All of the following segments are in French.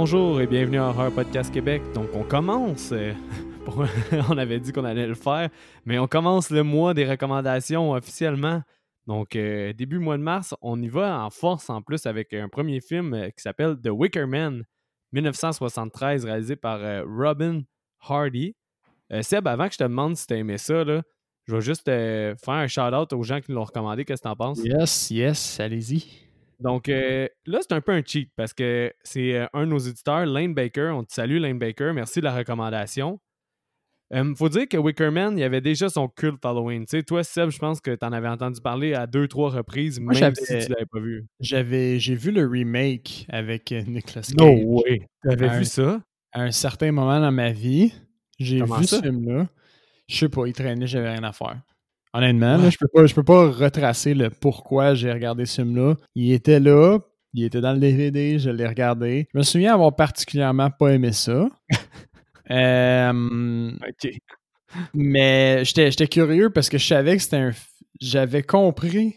Bonjour et bienvenue à Horror Podcast Québec. Donc on commence, euh, on avait dit qu'on allait le faire, mais on commence le mois des recommandations officiellement. Donc euh, début mois de mars, on y va en force en plus avec un premier film euh, qui s'appelle The Wicker Man, 1973, réalisé par Robin Hardy. Seb, avant que je te demande si tu aimé ça, là, je vais juste faire un shout-out aux gens qui l'ont recommandé. Qu'est-ce que tu en penses? Yes, yes, allez-y. Donc euh, là, c'est un peu un cheat parce que c'est euh, un de nos éditeurs, Lane Baker. On te salue, Lane Baker. Merci de la recommandation. Il faut dire que Wickerman, il y avait déjà son culte Halloween. Tu sais, toi, Seb, je pense que tu en avais entendu parler à deux, trois reprises, Moi, même si tu l'avais pas vu. J'avais, j'ai vu le remake avec euh, Nicolas Cage. way! Tu avais Un- vu ça? À un certain moment dans ma vie, j'ai vu ça? ce film-là. Je sais pas, il traînait, j'avais rien à faire. Honnêtement, là, je peux pas, je peux pas retracer le pourquoi j'ai regardé ce film-là. Il était là, il était dans le DVD, je l'ai regardé. Je me souviens avoir particulièrement pas aimé ça. Euh, OK. Mais j'étais curieux parce que je savais que c'était un. J'avais compris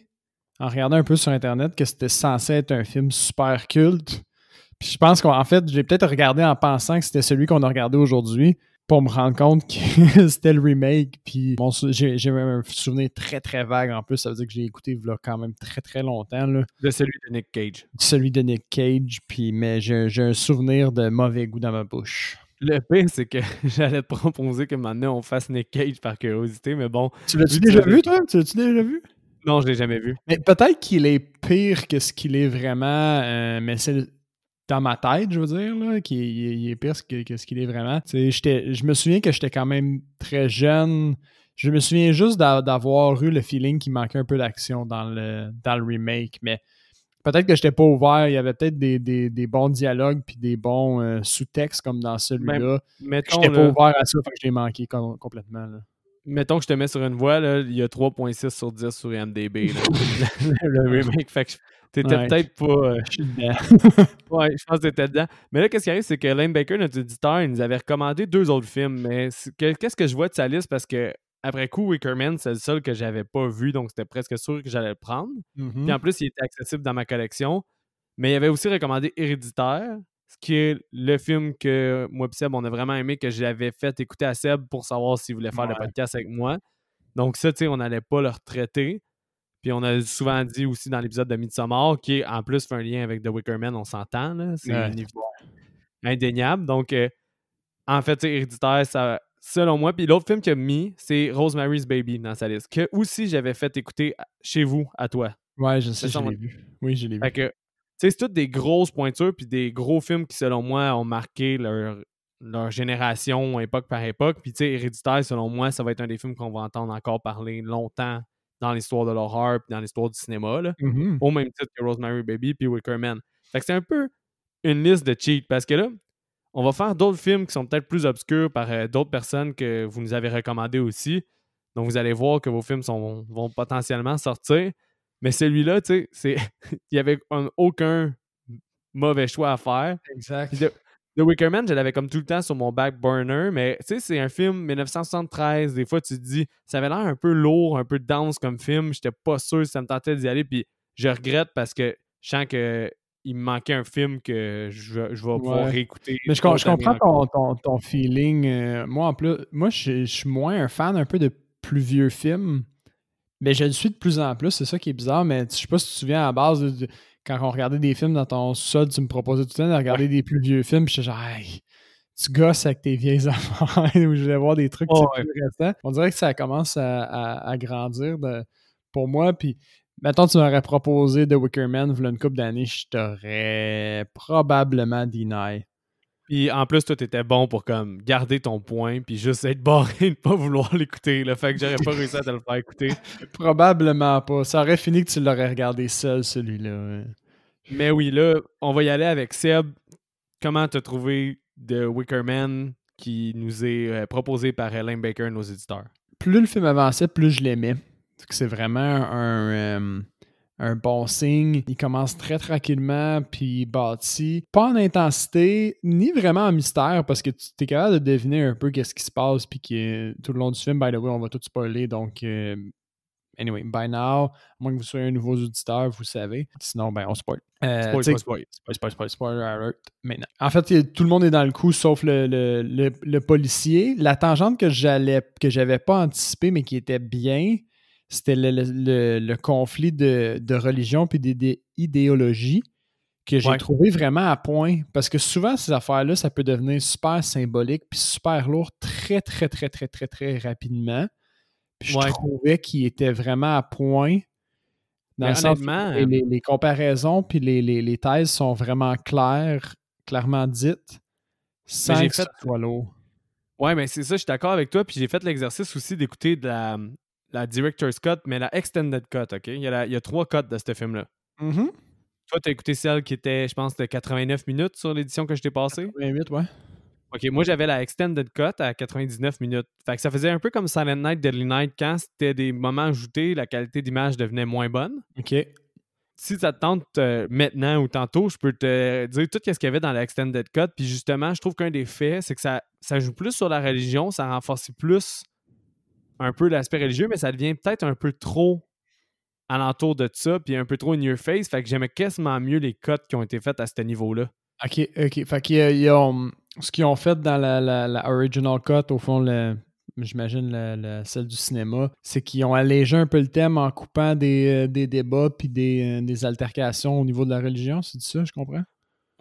en regardant un peu sur Internet que c'était censé être un film super culte. Puis je pense qu'en fait, j'ai peut-être regardé en pensant que c'était celui qu'on a regardé aujourd'hui pour me rendre compte que c'était le remake. Puis sou- j'ai un souvenir très très vague en plus. Ça veut dire que j'ai écouté là, quand même très très longtemps. Là, De celui de Nick Cage. celui de Nick Cage. Puis, mais j'ai un souvenir de mauvais goût dans ma bouche. Le pire, c'est que j'allais te proposer que maintenant on fasse Nick Cage par curiosité, mais bon, Tu l'as-tu déjà vu, toi? Tu l'as-tu déjà vu? non, je l'ai jamais vu. Mais peut-être qu'il est pire que ce qu'il est vraiment, euh, mais c'est dans ma tête, je veux dire, là, qu'il il est, il est pire que, que ce qu'il est vraiment. Je me souviens que j'étais quand même très jeune. Je me souviens juste d'a- d'avoir eu le feeling qu'il manquait un peu d'action dans le, dans le remake, mais peut-être que j'étais pas ouvert. Il y avait peut-être des, des- des bons dialogues puis des bons euh, sous-textes comme dans celui-là. J'étais pas ouvert à ça, fait que je l'ai manqué com- complètement. là. mettons que je te mets sur une voie, là, il y a 3.6 sur 10 sur IMDB. le remake. Fait que t'étais Ouais. peut-être pas. euh, Je suis dedans. ouais, je pense que t'étais dedans. Mais là, qu'est-ce qui arrive, c'est que Lane Baker, notre éditeur, il nous avait recommandé deux autres films. Mais qu'est-ce que je vois de sa liste? Parce que après coup, Wickerman, c'est le seul que j'avais pas vu, donc c'était presque sûr que j'allais le prendre. Mhm. Puis en plus, il était accessible dans ma collection. Mais il avait aussi recommandé Héréditaire, ce qui est le film que moi et Seb, on a vraiment aimé, que j'avais fait écouter à Seb pour savoir s'il voulait faire le podcast avec moi. Donc ça, tu sais, on n'allait pas le retraiter. Puis on a souvent dit aussi dans l'épisode de Midsommar, qui en plus fait un lien avec The Wicker Man, on s'entend. C'est Ouais. un niveau indéniable. Donc, euh, en fait, sais, Héréditaire, ça, selon moi. Puis l'autre film qu'il a mis, c'est Rosemary's Baby dans sa liste, que aussi j'avais fait écouter chez vous, à toi. Ouais, je sais, je l'ai vu. Oui, je l'ai vu. Fait que, c'est toutes des grosses pointures puis des gros films qui, selon moi, ont marqué leur, leur génération, époque par époque. Puis, tu sais, Héréditaire, selon moi, ça va être un des films qu'on va entendre encore parler longtemps dans l'histoire de l'horreur puis dans l'histoire du cinéma, là, Mhm. au même titre que Rosemary Baby puis Wicker Man. Fait que c'est un peu une liste de cheats parce que là, on va faire d'autres films qui sont peut-être plus obscurs par euh, d'autres personnes que vous nous avez recommandés aussi. Donc, vous allez voir que vos films sont- vont potentiellement sortir. Mais celui-là, tu sais, c'est il n'y avait un- aucun mauvais choix à faire. Exact. The, Wicker Man, je l'avais comme tout le temps sur mon back burner, mais tu sais, c'est un film 1973. Des fois, tu te dis, ça avait l'air un peu lourd, un peu dense comme film. J'étais pas sûr si ça me tentait d'y aller. Puis je regrette parce que je sens que il me manquait un film que je, je vais pouvoir Ouais. réécouter. Mais je, comprends ton, ton, ton feeling. euh, moi, en plus, moi, je, je suis moins un fan un peu de plus vieux films. Mais je le suis de plus en plus. C'est ça qui est bizarre. Mais je sais pas si tu te souviens, à la base, de- de- quand on regardait des films dans ton sol, tu me proposais tout le temps de regarder des plus vieux films. Puis j'étais genre, Hey, tu gosses avec tes vieilles affaires. Ou je voulais voir des trucs Oh, ouais. plus récents. On dirait que ça commence à, à- à grandir de- pour moi. Puis, mettons, tu m'aurais proposé The Wicker Man voilà une couple d'années, je t'aurais probablement deny. Puis en plus, toi, t'étais bon pour comme garder ton point, puis juste être barré de pas vouloir l'écouter. Le fait que j'aurais pas réussi à te le faire écouter. Probablement pas. Ça aurait fini que tu l'aurais regardé seul, celui-là. Mais oui, là, on va y aller avec Seb. Comment t'as trouvé The Wicker Man qui nous est euh, proposé par Elaine Baker, nos éditeurs? Plus le film avançait, plus je l'aimais. C'est vraiment un, euh, un bon signe. Il commence très tranquillement, puis il bâtit. Pas en intensité, ni vraiment en mystère, parce que tu es capable de deviner un peu qu'est-ce qui se passe, puis que tout le long du film, by the way, on va tout spoiler, donc euh, Anyway, by now, à moins que vous soyez un nouveau auditeur, vous savez. Sinon, ben, on spoil. Euh, Spoil, spoil, spoil. Spoil, spoil, spoil, spoiler alert. Maintenant. En fait, a- tout le monde est dans le coup, sauf le, le, le- le policier. La tangente que j'allais que j'avais pas anticipée, mais qui était bien, c'était le, le- conflit de, de religion puis d'idé- d'idéologie que j'ai Ouais. trouvé vraiment à point. Parce que souvent, ces affaires-là, ça peut devenir super symbolique puis super lourd très, très, très, très, très, très rapidement. Puis je Ouais. trouvais qu'il était vraiment à point. Dans le sens les, les- les comparaisons puis les, les- les thèses sont vraiment claires, clairement dites, sans que fait- ça soit lourd. Ouais, mais c'est ça, je suis d'accord avec toi. Puis j'ai fait l'exercice aussi d'écouter de la, la Director's Cut, mais la Extended Cut, OK? Il y a, la- il y a trois cuts de ce film-là. Toi, t'as écouté celle qui était, je pense, de 89 minutes sur l'édition que je t'ai passée? 28, ouais. OK, moi, j'avais la Extended Cut à 99 minutes. Fait que ça faisait un peu comme Silent Night, Deadly Night, quand c'était des moments ajoutés, la qualité d'image devenait moins bonne. OK. Si ça te tente euh, maintenant ou tantôt, je peux te dire tout ce qu'il y avait dans la Extended Cut. Puis justement, je trouve qu'un des faits, c'est que ça, ça joue plus sur la religion, ça renforce plus un peu l'aspect religieux, mais ça devient peut-être un peu trop alentour de ça, puis un peu trop in your face. Fait que j'aimais quasiment mieux les cuts qui ont été faits à ce niveau-là. OK, OK. Fait qu'il y a- il y a, hum, ce qu'ils ont fait dans la, la- original cut, au fond, le- j'imagine la- la- celle du cinéma, c'est qu'ils ont allégé un peu le thème en coupant des, euh, des débats puis des, euh, des altercations au niveau de la religion. C'est ça, je comprends?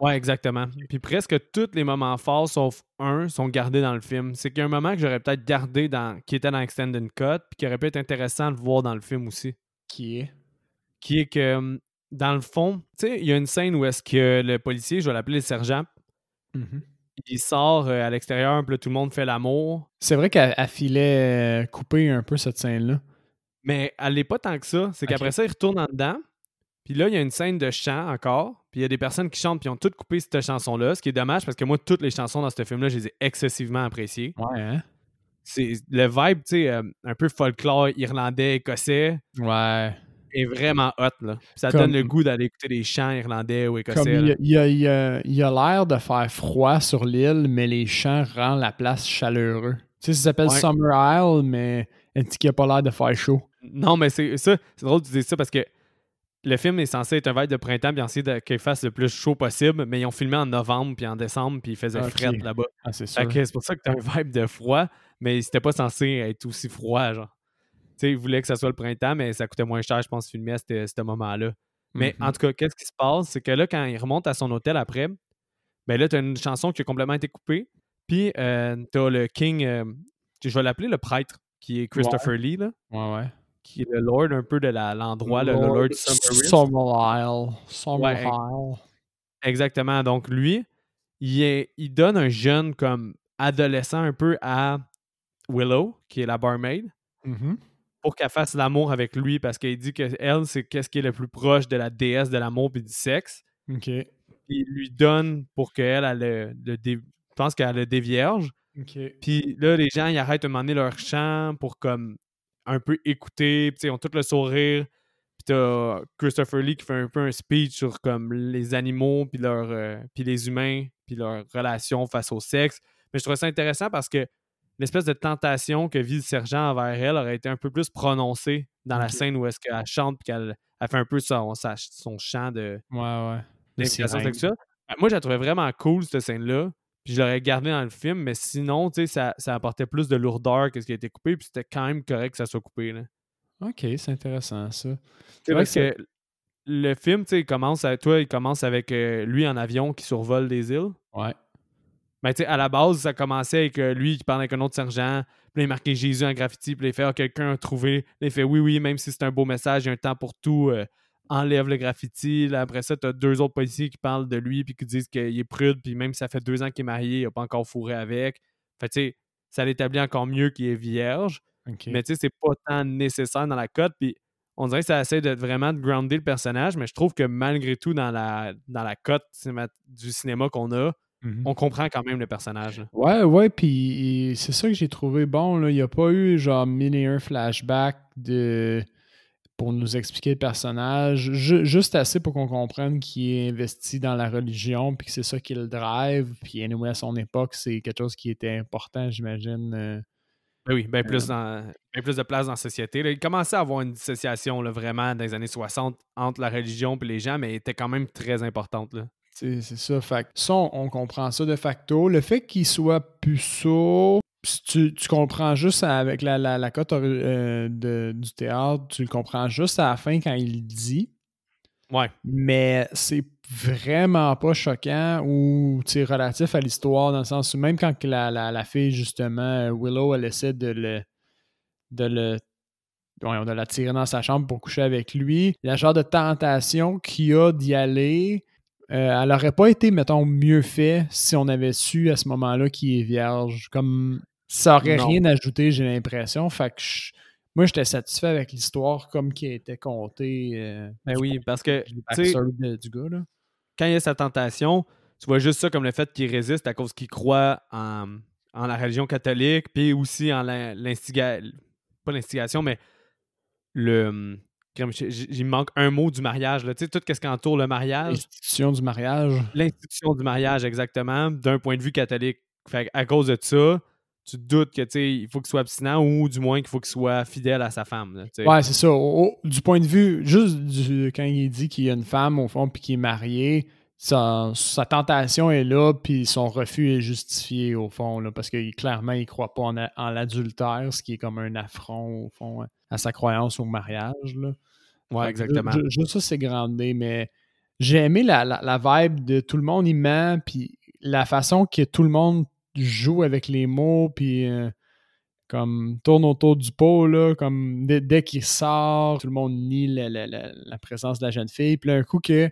Ouais, exactement. Puis presque tous les moments forts, sauf un, sont gardés dans le film. C'est qu'il y a un moment que j'aurais peut-être gardé dans, qui était dans Extended Cut, puis qui aurait pu être intéressant de voir dans le film aussi. Qui est? Qui est que, hum, dans le fond, tu sais, il y a une scène où est-ce que le policier, je vais l'appeler le sergent, il sort euh, à l'extérieur, puis là, tout le monde fait l'amour. C'est vrai qu'elle elle filait euh, couper un peu cette scène-là. Mais elle n'est pas tant que ça. C'est qu'après ça, il retourne en dedans. Puis là, il y a une scène de chant encore. Puis il y a des personnes qui chantent, puis ils ont toutes coupé cette chanson-là. Ce qui est dommage parce que moi, toutes les chansons dans ce film-là, je les ai excessivement appréciées. Ouais, hein? C'est le vibe, tu sais, euh, un peu folklore irlandais, écossais, Ouais. est vraiment hot, là. Puis ça Comme- donne le goût d'aller écouter des chants irlandais ou Comme écossais. il là. y a- il y a, il y a- l'air de faire froid sur l'île, mais les champs rendent la place chaleureux. Tu sais, ça s'appelle Ouais. Summer Isle, mais qui a pas l'air de faire chaud. Non, mais c'est ça, c'est drôle de dire ça parce que le film est censé être un vibe de printemps, puis essayer de- qu'il fasse le plus chaud possible, mais ils ont filmé en novembre, puis en décembre, puis il faisait Ok. fret là-bas. Ah, c'est c'est pour ça que t'as un vibe de froid, mais c'était pas censé être aussi froid, genre. Tu sais, ils voulaient que ça soit le printemps, mais ça coûtait moins cher, je pense, filmer à ce moment-là. Mais Mhm. en tout cas, qu'est-ce qui se passe? C'est que là, quand il remonte à son hôtel après, ben là, t'as une chanson qui a complètement été coupée. Puis euh, t'as le King, euh, je vais l'appeler le prêtre, qui est Christopher Lee, là, Ouais, ouais. Qui est le Lord un peu de l'endroit, le, le Lord Summer Summer Ouais. Exactement. Donc, lui, il, est- il donne un jeune comme adolescent un peu à Willow, qui est la barmaid, Mhm. pour qu'elle fasse l'amour avec lui parce qu'il dit que elle, c'est qu'est-ce qui est le plus proche de la déesse de l'amour et du sexe. OK. Il lui donne pour qu'elle, elle, le- le dé- je pense qu'elle le dévierge. OK. Puis là, les gens, ils arrêtent de demander leur chant pour comme un peu sais, ils ont tout le sourire. Puis t'as Christopher Lee qui fait un peu un speech sur comme les animaux, puis, leur, euh, puis les humains, puis leur relation face au sexe. Mais je trouve ça intéressant parce que l'espèce de tentation que vit le sergent envers elle aurait été un peu plus prononcée dans la scène où est-ce qu'elle chante puis qu'elle elle fait un peu son, son chant de, Ouais, ouais. Sexuelle. Moi, je la trouvais vraiment cool, cette scène-là. Puis je l'aurais gardée dans le film, mais sinon, tu sais, ça, ça apportait plus de lourdeur que ce qui a été coupé, puis c'était quand même correct que ça soit coupé. Là. OK, c'est intéressant, ça. C'est vrai parce que le film, tu sais, il commence à, toi, il commence avec euh, lui en avion qui survole des îles. Ouais. Ben, tu sais, à la base, ça commençait avec euh, lui qui parle avec un autre sergent, puis il marquait Jésus en graffiti, puis il fait Ah, quelqu'un a trouvé. Il fait oui, oui, même si c'est un beau message, il y a un temps pour tout, euh, enlève le graffiti. Là, après ça, tu as deux autres policiers qui parlent de lui, puis qui disent qu'il est prude, puis même si ça fait deux ans qu'il est marié, il n'a pas encore fourré avec. Fait tu sais, ça l'établit encore mieux qu'il est vierge. Mais tu sais, c'est pas tant nécessaire dans la cote. Puis on dirait que ça essaie de vraiment de grounder le personnage, mais je trouve que malgré tout, dans la, dans la cote du cinéma qu'on a, Mhm. on comprend quand même le personnage. là. Ouais, ouais, puis c'est ça que j'ai trouvé bon. Là. Il n'y a pas eu genre et un flashback de... pour nous expliquer le personnage. Ju- juste assez pour qu'on comprenne qu'il est investi dans la religion, puis que c'est ça qui le drive. Puis anyway, à son époque, c'est quelque chose qui était important, j'imagine, euh, Ben oui, bien plus, dans, ben plus de place dans la société. Il commençait à avoir une dissociation là, vraiment dans les années 60 entre la religion et les gens, mais elle était quand même très importante. Là. C'est ça. Fait ça, on, comprend ça de facto. Le fait qu'il soit puceau, tu, tu, comprends juste avec la, la, la cote euh, du théâtre, tu le comprends juste à la fin quand il dit. Ouais. Mais c'est vraiment pas choquant ou relatif à l'histoire, dans le sens où même quand la, la, fille, justement, Willow, elle essaie de le. de le. de la tirer dans sa chambre pour coucher avec lui. Il y a genre de tentation qu'il a d'y aller. Euh, elle n'aurait pas été, mettons, mieux fait si on avait su à ce moment-là qu'il est vierge. Comme ça aurait rien ajouté, j'ai l'impression. Fait que moi, j'étais satisfait avec l'histoire comme qui a été contée. Euh, ben oui, parce que du gars, là quand il y a sa tentation, tu vois juste ça comme le fait qu'il résiste à cause qu'il croit en, la religion catholique, puis aussi en l'instigation, pas l'instigation, mais le. Il manque un mot du mariage. Là. Tu sais, tout ce qui entoure le mariage. L'institution du mariage. L'institution du mariage, exactement, d'un point de vue catholique. Fait à cause de ça, tu doutes que il faut qu'il soit abstinent ou du moins qu'il faut qu'il soit fidèle à sa femme. Là, ouais, c'est ça. du point de vue, juste quand il dit qu'il y a une femme au fond puis qu'il est marié, sa, tentation est là, puis son refus est justifié au fond, là, parce que clairement, il ne croit pas en, l'adultère, ce qui est comme un affront au fond à sa croyance au mariage. Là. Ouais, exactement. juste ça, c'est grandé, mais j'ai aimé la, la, vibe de tout le monde il ment, puis la façon que tout le monde joue avec les mots, puis euh, comme tourne autour du pot, là, comme dès, qu'il sort, tout le monde nie la, présence de la jeune fille. Puis un coup que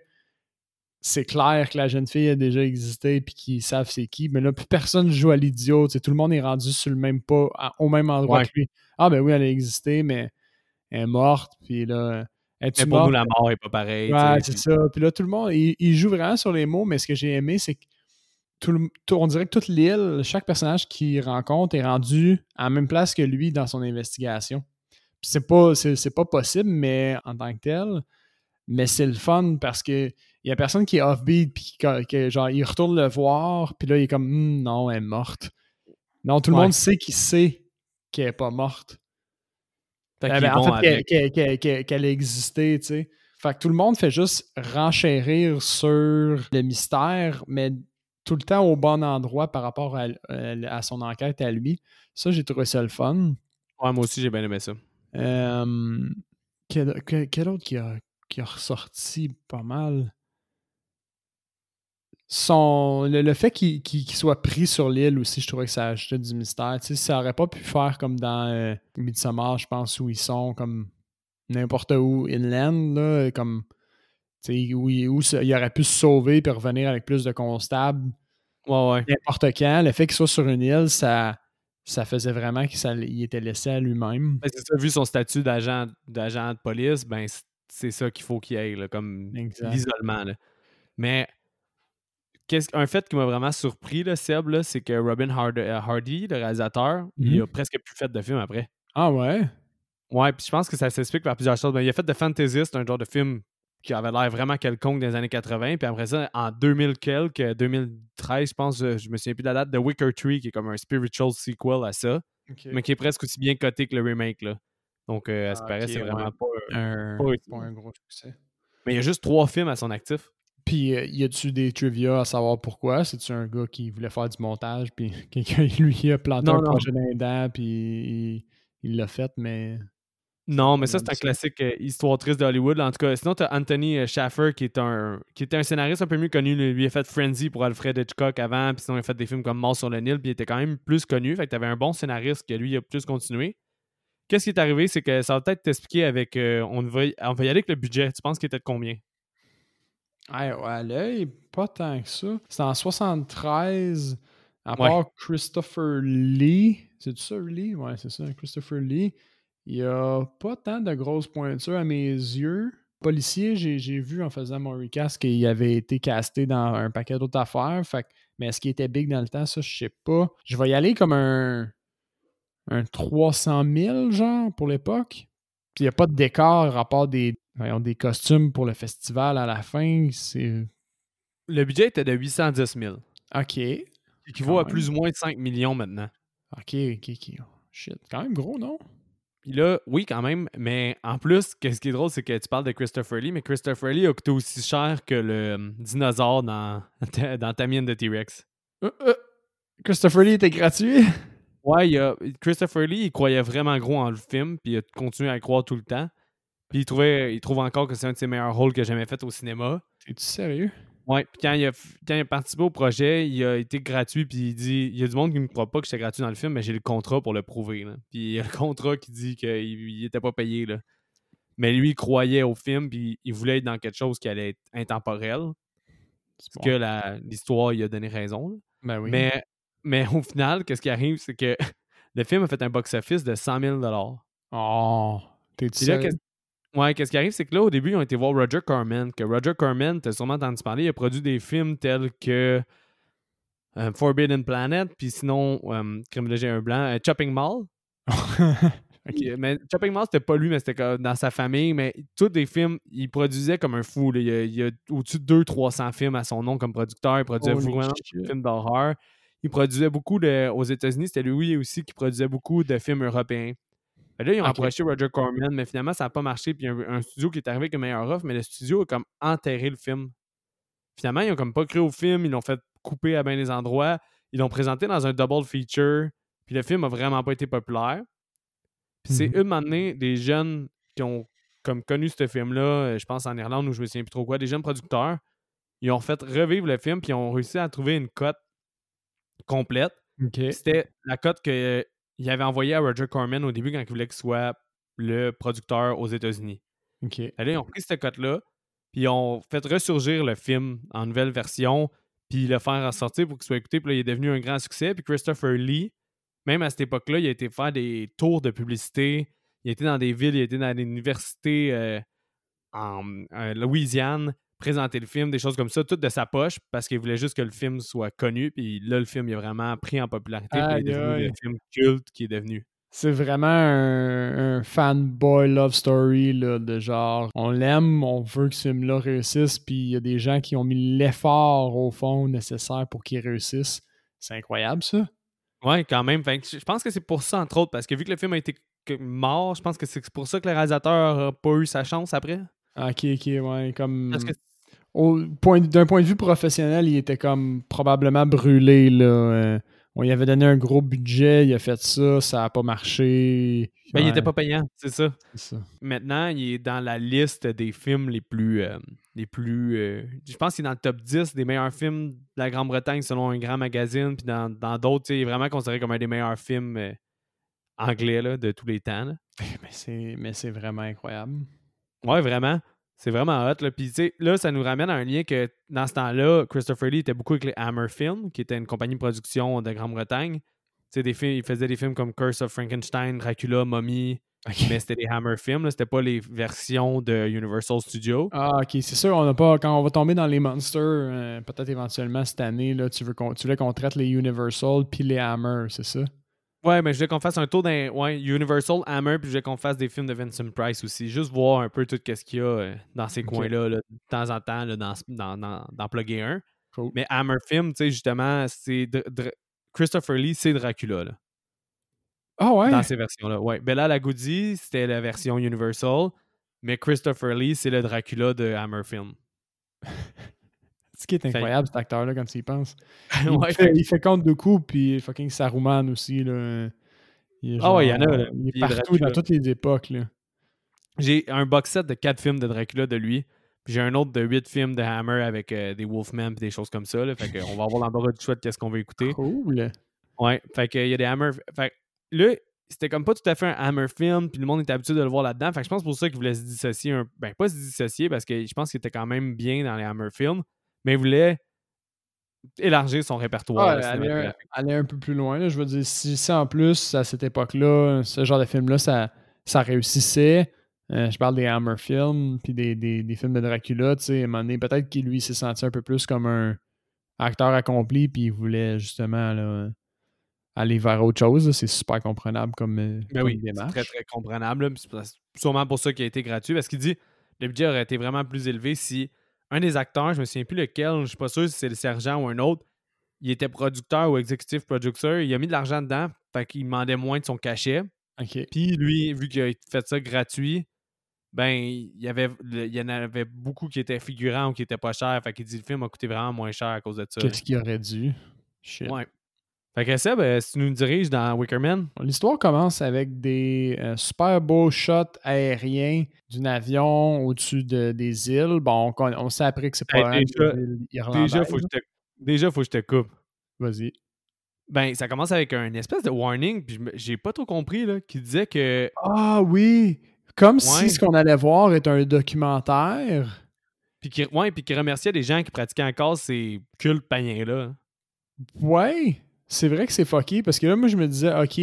c'est clair que la jeune fille a déjà existé puis qu'ils savent c'est qui, mais là, plus personne joue à l'idiot. Tout le monde est rendu sur le même pas, au même endroit que lui. Ah ben oui, elle a existé, mais elle est morte, puis là... mais pour nous, la mort est pas pareille. Ouais, c'est ça. Puis là, tout le monde, il, joue vraiment sur les mots, mais ce que j'ai aimé, c'est que on dirait que toute l'île, chaque personnage qu'il rencontre est rendu à la même place que lui dans son investigation. C'est pas, c'est, pas possible, mais en tant que tel, mais c'est le fun parce que il y a personne qui est offbeat puis qui, genre il retourne le voir puis là il est comme hum, non elle est morte. Non tout le monde sait qu'il sait qu'elle est pas morte. Fait ben, en fait qu'elle, a existé, tu sais. Fait que tout le monde fait juste renchérir sur le mystère, mais tout le temps au bon endroit par rapport à, son enquête à lui. Ça, j'ai trouvé ça le fun. Ouais, moi aussi, j'ai bien aimé ça. Euh, quel, autre qui a, qui a ressorti pas mal? Son, le, fait qu'il soit pris sur l'île aussi, je trouvais que ça ajoutait du mystère. Tu sais, ça aurait pas pu faire comme dans euh, Midsommar, je pense, où ils sont comme n'importe où inland, là, comme où, il, aurait pu se sauver et revenir avec plus de constables. N'importe quand. Le fait qu'il soit sur une île, ça, ça faisait vraiment qu'il était laissé à lui-même. Ben, ça, vu son statut d'agent, d'agent de police, ben c'est ça qu'il faut qu'il aille, comme l'isolement. Mais un fait qui m'a vraiment surpris, là, Seb, c'est que Robin euh, Hardy, le réalisateur, il mhm. a presque plus fait de film après. Ah ouais? Ouais, puis je pense que ça s'explique par plusieurs choses. Ben, il a fait The Fantasist, un genre de film qui avait l'air vraiment quelconque des années 80. Puis après ça, en 2000 quelque, 2013, je pense, je me souviens plus de la date, The Wicker Tree, qui est comme un spiritual sequel à ça, mais qui est presque aussi bien coté que le remake. Là. Donc, euh, à ce paraît, c'est vraiment pas, un, un gros succès. Mais il y a juste trois films à son actif. Puis, euh, y a-tu des trivia à savoir pourquoi? C'est-tu un gars qui voulait faire du montage, puis quelqu'un lui a planté un projet d'un puis il l'a fait, mais non, mais ça, c'est un classique euh, histoire triste d'Hollywood. En tout cas, sinon, tu as Anthony euh, Schaffer, qui, est un, qui était un scénariste un peu mieux connu. Lui, il a fait Frenzy pour Alfred Hitchcock avant, puis sinon, il a fait des films comme Mort sur le Nil, puis il était quand même plus connu. Fait que tu avais un bon scénariste que lui, il a plus continué. Qu'est-ce qui est arrivé? C'est que ça va peut-être t'expliquer avec. Euh, on, va y, on va y aller avec le budget. Tu penses qu'il était de combien? Ouais, l'œil, pas tant que ça. C'est en 73, à part Christopher Lee. C'est ça, Lee? Ouais, c'est ça, Christopher Lee. Il n'y a pas tant de grosses pointures à mes yeux. Policier, j'ai vu en faisant mon recast qu'il avait été casté dans un paquet d'autres affaires. Fait, mais est-ce qu'il était big dans le temps? Ça, je sais pas. Je vais y aller comme un, un 300 000, genre, pour l'époque. Puis il n'y a pas de décor à part des, des costumes pour le festival à la fin. C'est... Le budget était de 810 000. OK. Qui vaut à plus ou moins 5 millions maintenant. OK, OK, OK. Shit, quand même gros, non? Puis là, oui, quand même, mais en plus, ce qui est drôle, c'est que tu parles de Christopher Lee, mais Christopher Lee a coûté aussi cher que le hum, dinosaure dans, dans ta mine de T-Rex. Euh, euh, Christopher Lee était gratuit? Ouais, il a, Christopher Lee, il croyait vraiment gros en le film, puis il a continué à y croire tout le temps. Puis il, trouvait, il trouve encore que c'est un de ses meilleurs rôles que j'ai jamais fait au cinéma. Es-tu sérieux? Ouais, puis quand il, a, quand il a participé au projet, il a été gratuit, puis il dit il y a du monde qui ne me croit pas que j'étais gratuit dans le film, mais j'ai le contrat pour le prouver. Là. Puis il y a le contrat qui dit qu'il n'était pas payé. Là. Mais lui, il croyait au film, puis il voulait être dans quelque chose qui allait être intemporel. Parce que l'histoire, il a donné raison. Ben oui. Mais, mais au final, qu'est-ce qui arrive, c'est que le film a fait un box-office de 100 000 Oh, t'es-tu? Ouais, qu'est-ce qui arrive, c'est que là, au début, ils ont été voir Roger Corman. Que Roger Corman, t'as sûrement entendu parler, il a produit des films tels que euh, Forbidden Planet, puis sinon, euh, comme j'ai un blanc, euh, Chopping Mall. mais Chopping Mall, c'était pas lui, mais c'était dans sa famille. Mais tous les films, il produisait comme un fou. Il y a, au-dessus de 200-300 films à son nom comme producteur. Il produisait vraiment des films d'horreur. Il produisait beaucoup de, aux États-Unis. C'était lui aussi qui produisait beaucoup de films européens. Ben là, ils ont approché Roger Corman, mais finalement, ça n'a pas marché. Puis il y a un, studio qui est arrivé avec un meilleur offre, mais le studio a comme enterré le film. Finalement, ils ont comme pas cru au film, ils l'ont fait couper à bien des endroits. Ils l'ont présenté dans un double feature. Puis le film a vraiment pas été populaire. Puis c'est mmh une année des jeunes qui ont comme connu ce film-là, euh, je pense en Irlande où je me souviens plus trop quoi, des jeunes producteurs. Ils ont fait revivre le film, puis ils ont réussi à trouver une cote complète. C'était la cote que il avait envoyé à Roger Corman au début quand il voulait qu'il soit le producteur aux États-Unis. OK. ils ont pris cette cote-là, puis ils ont fait ressurgir le film en nouvelle version, puis le faire ressortir pour qu'il soit écouté. Puis là, il est devenu un grand succès. Puis Christopher Lee, même à cette époque-là, il a été faire des tours de publicité. Il était dans des villes, il était dans des universités euh, en Louisiane présenter le film, des choses comme ça, tout de sa poche, parce qu'il voulait juste que le film soit connu. Puis là, le film il a vraiment pris en popularité. il est devenu le film culte qui est devenu. C'est vraiment un, fanboy love story là, de genre on l'aime, on veut que ce film-là réussisse, puis il y a des gens qui ont mis l'effort au fond nécessaire pour qu'il réussisse. C'est incroyable ça. Ouais, quand même. je pense que c'est pour ça, entre autres, parce que vu que le film a été mort, je pense que c'est pour ça que le réalisateur n'a pas eu sa chance après. Ah, ok, ok, ouais. Comme d'un point de vue professionnel, il était comme probablement brûlé. Là. Euh, on lui avait donné un gros budget, il a fait ça, ça n'a pas marché. Ben, Il n'était pas payant, c'est ça. Maintenant, il est dans la liste des films les plus. Euh, les plus euh, je pense qu'il est dans le top 10 des meilleurs films de la Grande-Bretagne selon un grand magazine. Puis dans d'autres, il est vraiment considéré comme un des meilleurs films anglais là, de tous les temps. Mais c'est vraiment incroyable. Ouais, vraiment. C'est vraiment hot. Là. Puis, tu sais, là, ça nous ramène à un lien que dans ce temps-là, Christopher Lee était beaucoup avec les Hammer Films, qui était une compagnie de production de Grande-Bretagne. Tu sais, des films, il faisait des films comme Curse of Frankenstein, Dracula, Mummy. Mais c'était des Hammer Films, c'était pas les versions de Universal Studios. Ah, ok, c'est sûr, on n'a pas. Quand on va tomber dans les Monsters, euh, peut-être éventuellement cette année, là, tu, veux tu voulais qu'on traite les Universal puis les Hammer, c'est ça? Ouais, mais je voulais qu'on fasse un tour d'un ouais, Universal Hammer, puis je voulais qu'on fasse des films de Vincent Price aussi. Juste voir un peu tout ce qu'il y a euh, dans ces coins-là, de temps en temps, là, dans, dans, dans, dans plugger un. Mais Hammer Film, tu sais, justement, c'est. Christopher Lee, c'est Dracula, là. Ah ouais? Dans ces versions-là. Ouais. Bella Lagudi, c'était la version Universal, mais Christopher Lee, c'est le Dracula de Hammer Film. Ce qui est incroyable, cet acteur-là, quand tu y penses. Il, fait, il, fait, compte de coups, puis fucking Saruman aussi. Là. ah ouais, il y en a. Là. Il est partout, dans toutes les époques. J'ai un box set de 4 films de Dracula de lui. Puis j'ai un autre de 8 films de Hammer avec euh, des Wolfmen et des choses comme ça. Là. Fait qu'on va avoir l'embarras du choix de qu'est-ce qu'on veut écouter. Cool. Ouais. Fait qu'il y a des Hammer. Fait là, c'était comme pas tout à fait un Hammer film, puis le monde était habitué de le voir là-dedans. Fait que je pense pour ça qu'il voulait se dissocier un. Ben, pas se dissocier parce que je pense qu'il était quand même bien dans les Hammer films mais il voulait élargir son répertoire. aller, un, peu plus loin. Je veux dire, si, en plus, à cette époque-là, ce genre de film-là, ça, ça réussissait, euh, je parle des Hammer films, puis des, des, films de Dracula, tu sais, à un moment donné, peut-être qu'il lui s'est senti un peu plus comme un acteur accompli, puis il voulait justement aller vers autre chose. C'est super comprenable comme, euh, ben oui, démarche. très, très comprenable. C'est sûrement pour ça qu'il a été gratuit, parce qu'il dit le budget aurait été vraiment plus élevé si un des acteurs, je me souviens plus lequel, je suis pas sûr si c'est le sergent ou un autre, il était producteur ou executive producer. Il a mis de l'argent dedans, fait qu'il demandait moins de son cachet. Puis lui, vu qu'il a fait ça gratuit, ben, il y, avait, il y en avait beaucoup qui étaient figurants ou qui étaient pas chers. Fait qu'il dit le film a coûté vraiment moins cher à cause de ça. Qu'est-ce qu'il aurait dû? Shit. Ouais. Fait que ça, ben, si tu nous diriges dans Wickerman, L'histoire commence avec des euh, super beaux shots aériens d'un avion au-dessus de, des îles. Bon, on, on sait après que c'est pas Hey, déjà- déjà, faut que je te, déjà, faut que je te coupe. Vas-y. Ben, ça commence avec un espèce de warning, puis j'ai pas trop compris, là, qui disait que. Ah oui! Comme Ouais. si ce qu'on allait voir est un documentaire. Puis qui, ouais, puis qui remerciait les gens qui pratiquaient encore ces cultes païens-là. Ouais, c'est vrai que c'est fucké parce que là, moi, je me disais, OK,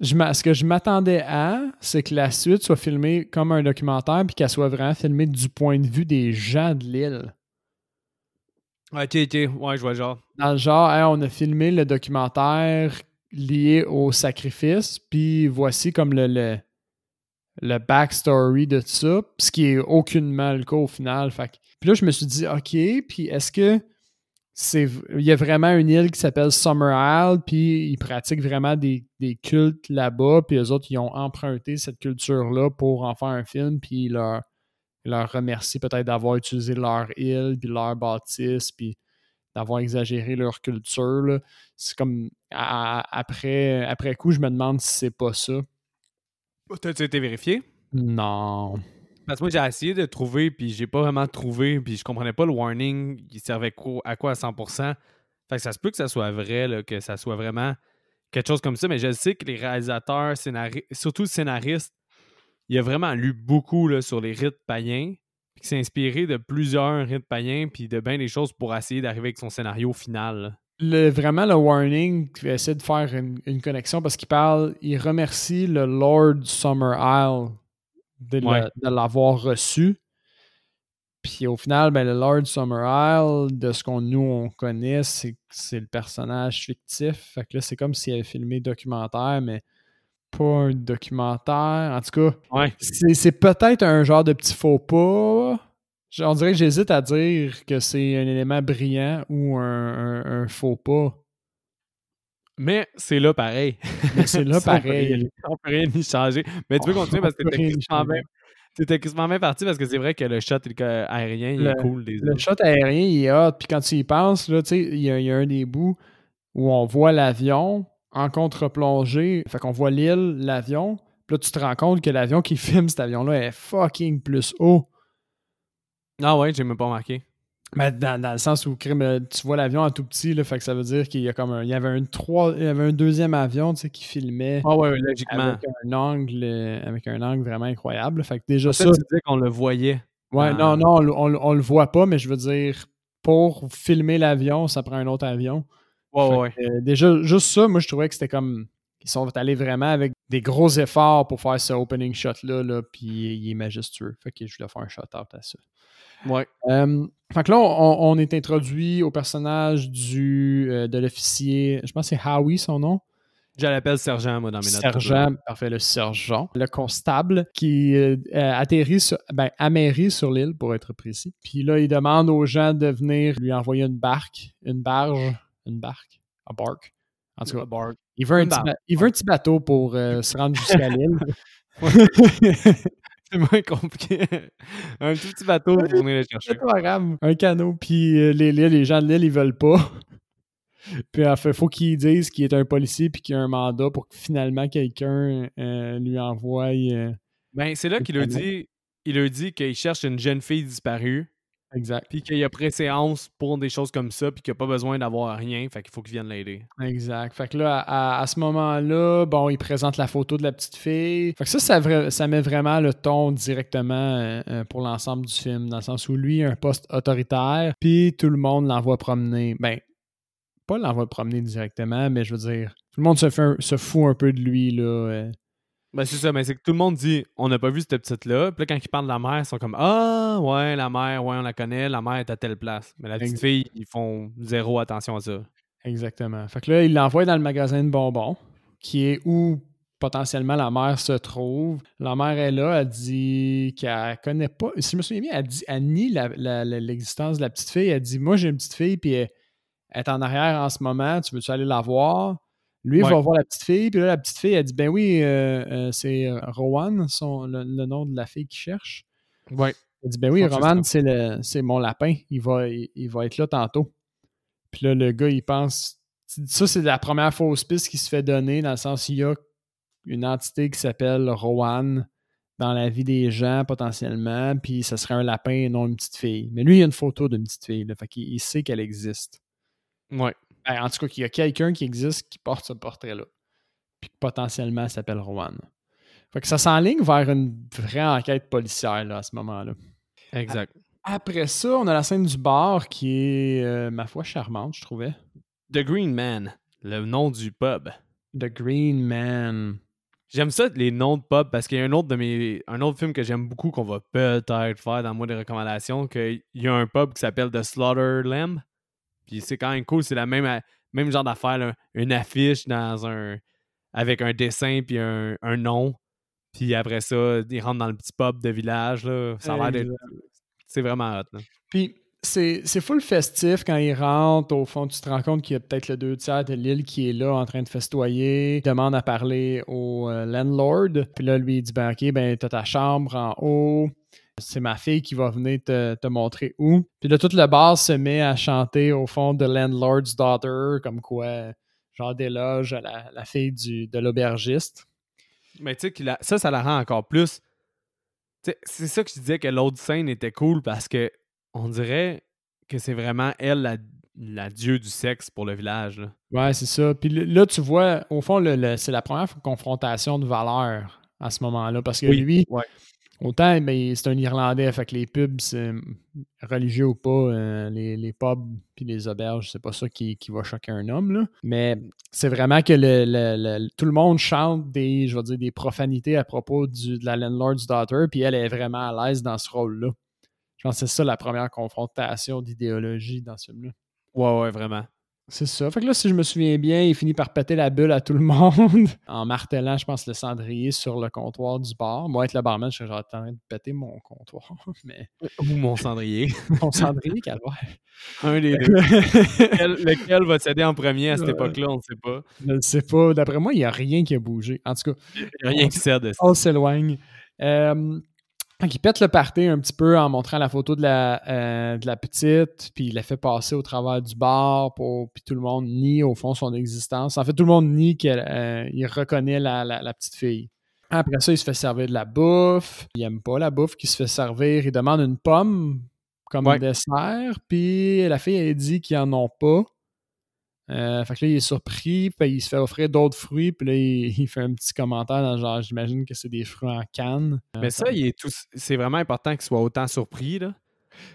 je ce que je m'attendais à, c'est que la suite soit filmée comme un documentaire puis qu'elle soit vraiment filmée du point de vue des gens de l'île. Ok, ok, ouais, je vois le genre. Dans le genre, Hey, on a filmé le documentaire lié au sacrifice, puis voici comme le, le, le backstory de ça, ce qui est aucunement le cas au final. Fait puis là, je me suis dit, OK, puis est-ce que il y a vraiment une île qui s'appelle Summer Isle, puis ils pratiquent vraiment des, des cultes là-bas, puis eux autres, ils ont emprunté cette culture-là pour en faire un film, puis ils leur, ils leur remercient peut-être d'avoir utilisé leur île, puis leur bâtisse, puis d'avoir exagéré leur culture. C'est comme à- après, après coup, je me demande si c'est pas ça. T'as-tu été vérifié? Non. Moi, j'ai essayé de trouver, puis j'ai pas vraiment trouvé, puis je comprenais pas le warning, il servait à quoi à 100%. Fait que ça se peut que ça soit vrai, que ça soit vraiment quelque chose comme ça, mais je sais que les réalisateurs, surtout le scénariste, il a vraiment lu beaucoup sur les rites païens, puis s'est inspiré de plusieurs rites païens, puis de bien des choses pour essayer d'arriver avec son scénario final. là. Le, vraiment, le warning essaie de faire une, une connexion parce qu'il parle, il remercie le Lord Summer Isle de, Ouais. l'avoir reçu. Puis au final, ben, le Lord Summer Isle, de ce qu'on nous on connaît, c'est c'est le personnage fictif. Fait que là, c'est comme s'il avait filmé documentaire, mais pas un documentaire. En tout cas, Ouais. c'est peut-être un genre de petit faux pas. On dirait que j'hésite à dire que c'est un élément brillant ou un, un- un faux pas. Mais c'est là pareil. Mais c'est là pareil. On peut rien y changer. Mais tu veux On continuer parce que t'es rien y quasiment bien parti parce que c'est vrai que le shot aérien, il est cool. Des Le shot aérien, il est hot. Puis quand tu y penses, là, il y, a- il y a un des bouts où on voit l'avion en contre-plongée. Fait qu'on voit l'île, l'avion. Puis là, tu te rends compte que l'avion qui filme cet avion-là est fucking plus haut. Ah ouais, j'ai même pas remarqué. Mais dans, dans le sens où crime, euh, tu vois l'avion en tout petit, là, fait que ça veut dire qu'il y a comme un, il y avait un trois, il y avait un deuxième avion, tu sais, qui filmait Ah ouais, logiquement. avec un angle, euh, avec un angle vraiment incroyable. Fait que déjà ça, Ça, tu disais qu'on le voyait. ouais, Ah. non, non, on, le- on le- on le voit pas, mais je veux dire, pour filmer l'avion, ça prend un autre avion. Ouais, Fait ouais, ouais. que, euh, déjà, juste ça, moi, je trouvais que c'était comme. Ils sont allés vraiment avec des gros efforts pour faire ce opening shot-là, là, puis il est majestueux. Fait que je voulais faire un shot-out à ça. Ouais. Euh, fait que là, on, on est introduit au personnage du, euh, de l'officier, je pense que c'est Howie son nom. Je l'appelle sergent, moi, dans mes notes. Sergent, parfait, le sergent. Le constable qui euh, euh, atterrit, sur, ben, amérit sur l'île, pour être précis. Puis là, il demande aux gens de venir lui envoyer une barque, une barge, une barque, un barque. En tout cas, il veut un, Une petit, il veut un petit bateau pour euh, se rendre jusqu'à l'île. C'est moins compliqué. un tout petit bateau pour venir le chercher. C'est pas grave. Un canot, puis euh, les, les, les gens de l'île, ils veulent pas. puis en fait, faut qu'ils disent qu'il est un policier puis qu'il a un mandat pour que finalement quelqu'un euh, lui envoie. euh, Ben, c'est là qu'il a dit, il a dit qu'il cherche une jeune fille disparue, exact. puis qu'il y a préséance pour des choses comme ça, puis qu'il n'a pas besoin d'avoir rien, fait qu'il faut qu'il vienne l'aider. Exact. Fait que là, à, à ce moment-là, bon, il présente la photo de la petite fille. Fait que ça, ça, ça met vraiment le ton directement euh, euh, pour l'ensemble du film, dans le sens où lui a un poste autoritaire, puis tout le monde l'envoie promener. Ben, pas l'envoie promener directement, mais je veux dire, tout le monde se, fait un- se fout un peu de lui, là. euh. Ben, c'est ça, mais c'est que tout le monde dit on n'a pas vu cette petite-là. Puis là, quand ils parlent de la mère, ils sont comme Ah, ouais, la mère, ouais, on la connaît, la mère est à telle place. Mais la petite fille, ils font zéro attention à ça. Exactement. Fait que là, il l'envoie dans le magasin de bonbons, qui est où potentiellement la mère se trouve. La mère est là, elle dit qu'elle connaît pas. Si je me souviens bien, elle, dit, elle nie l'existence de la petite fille. Elle dit Moi, j'ai une petite fille, puis elle, est en arrière en ce moment, tu veux-tu aller la voir? Lui, il Ouais. va voir la petite fille, puis là, la petite fille, elle dit Ben oui, euh, euh, c'est Rowan, son, le, le nom de la fille qui cherche. Ouais. Elle dit Ben oui, Roman, c'est mon lapin, il va, il, il va être là tantôt. Puis là, le gars, il pense. Ça, c'est la première fausse piste qui se fait donner, dans le sens qu'il y a une entité qui s'appelle Rowan dans la vie des gens potentiellement, puis ça serait un lapin et non une petite fille. Mais lui, il a une photo d'une petite fille, là, fait qu'il il sait qu'elle existe. Ouais. Ben, en tout cas, qu'il y a quelqu'un qui existe qui porte ce portrait-là. Puis potentiellement elle s'appelle Rowan. Fait que ça s'enligne vers une vraie enquête policière là, à ce moment-là. Exact. Après ça, on a la scène du bar qui est, euh, ma foi, charmante, je trouvais. The Green Man, le nom du pub. The Green Man. J'aime ça, les noms de pub, parce qu'il y a un autre de mes. un autre film que j'aime beaucoup qu'on va peut-être faire dans moi des recommandations, qu'il y a un pub qui s'appelle The Slaughter Lamb. Puis c'est quand même cool, c'est la même, même genre d'affaire, une affiche dans un. avec un dessin puis un, un nom. Puis après ça, ils rentrent dans le petit pub de village. Là. Ça a l'air d'être. C'est vraiment hot. Là. Puis c'est c'est full festif quand ils rentrent. Au fond, tu te rends compte qu'il y a peut-être le deux tiers de l'île qui est là en train de festoyer. Il demande à parler au euh, landlord. Puis là, lui, il dit Ben, OK, ben, t'as ta chambre en haut. C'est ma fille qui va venir te, te montrer où. Puis là, tout le bar se met à chanter au fond de Landlord's Daughter, comme quoi, genre d'éloge à la, la fille du, de l'aubergiste. Mais tu sais, ça, ça la rend encore plus. C'est ça que je disais que l'autre scène était cool parce que on dirait que c'est vraiment elle, la, la dieu du sexe pour le village. Là. Ouais, c'est ça. Puis là, tu vois, au fond, le- le- c'est la première confrontation de valeurs à ce moment-là. Parce que Oui, lui, ouais. Autant ben, c'est un Irlandais, fait que les pubs, c'est religieux ou pas, euh, les, les pubs puis les auberges, c'est pas ça qui, qui va choquer un homme. Là. Mais c'est vraiment que le, le- le- tout le monde chante des, je vais dire, des profanités à propos du, de la landlord's daughter, puis elle est vraiment à l'aise dans ce rôle-là. Je pense que c'est ça la première confrontation d'idéologie dans ce film-là. Ouais, ouais, vraiment. C'est ça. Fait que là, si je me souviens bien, il finit par péter la bulle à tout le monde en martelant, je pense, le cendrier sur le comptoir du bar. Moi, être le barman, je serais genre en train de péter mon comptoir. Mais Ou mon cendrier. mon cendrier, calvaire. Un des deux. lequel, lequel va céder en premier à cette époque-là, on ne sait pas. je ne sais pas. D'après moi, il n'y a rien qui a bougé. En tout cas, Il y a rien qui cède. on s'éloigne. Euh, donc, il pète le party un petit peu en montrant la photo de la, euh, de la petite, puis il la fait passer au travers du bar, pour, puis tout le monde nie au fond son existence. En fait, tout le monde nie qu'il reconnaît la, la- la petite fille. Après ça, il se fait servir de la bouffe. Il aime pas la bouffe qui se fait servir. Il demande une pomme comme Ouais. dessert, puis la fille, elle dit qu'ils en ont pas. Euh, fait que là, il est surpris, puis il se fait offrir d'autres fruits, puis là, il, il fait un petit commentaire dans le genre, j'imagine que c'est des fruits en canne. Euh, Mais ça, il est tout- c'est vraiment important qu'il soit autant surpris. Là.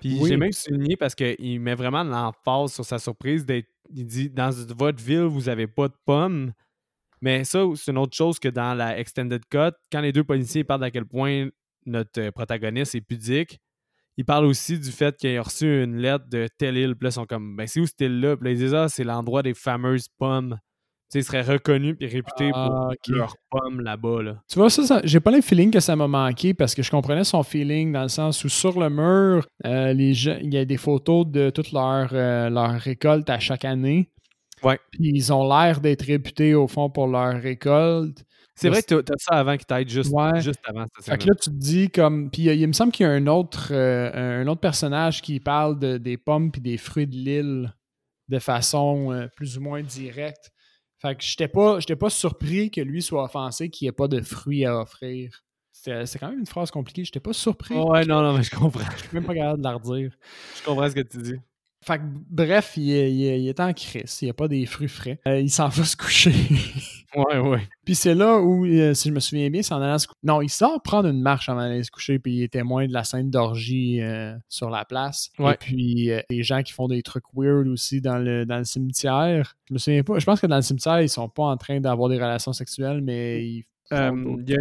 Puis Oui. j'ai même souligné parce qu'il met vraiment l'emphase sur sa surprise. d'être- Il dit Dans votre ville, vous n'avez pas de pommes. Mais ça, c'est une autre chose que dans la Extended Cut, quand les deux policiers parlent d'à quel point notre euh, protagoniste est pudique, ils parlent aussi du fait qu'il a reçu une lettre de telle île. Puis là, ils sont comme Ben, c'est où cette île-là? Puis là, ils disent Ah, c'est l'endroit des fameuses pommes. Tu sais, ils seraient reconnus et réputés Ah, pour leurs pommes là-bas. Là. Tu vois, ça, ça- j'ai pas le feeling que ça m'a manqué parce que je comprenais son feeling dans le sens où sur le mur, euh, les gens, il y a des photos de toute leur, euh, leur récolte à chaque année. Ouais. Puis ils ont l'air d'être réputés au fond pour leur récolte. C'est vrai que t'as as ça avant qu'il t'aide juste, Ouais. juste avant cette Fait que là, tu te dis comme. Puis il, il me semble qu'il y a un autre, euh, un autre personnage qui parle de- des pommes puis des fruits de l'île de façon euh, plus ou moins directe. Fait que j'étais pas, pas surpris que lui soit offensé qu'il n'y ait pas de fruits à offrir. C'est quand même une phrase compliquée. J'étais pas surpris. Ouais, non, non, mais je comprends. Je suis même pas capable de la redire. Je comprends ce que tu dis. Fait que, bref, il est, il est- il est en crise. Il n'y a pas des fruits frais. Euh, il s'en va se coucher. Ouais, ouais. Puis c'est là où, euh, si je me souviens bien, c'est en allant se coucher. Non, il sort prendre une marche avant d'aller se coucher, puis il est témoin de la scène d'orgie euh, sur la place. Ouais. Et puis, euh, les gens qui font des trucs weird aussi dans le, dans le cimetière. Je me souviens pas. Je pense que dans le cimetière, ils sont pas en train d'avoir des relations sexuelles, mais ils Il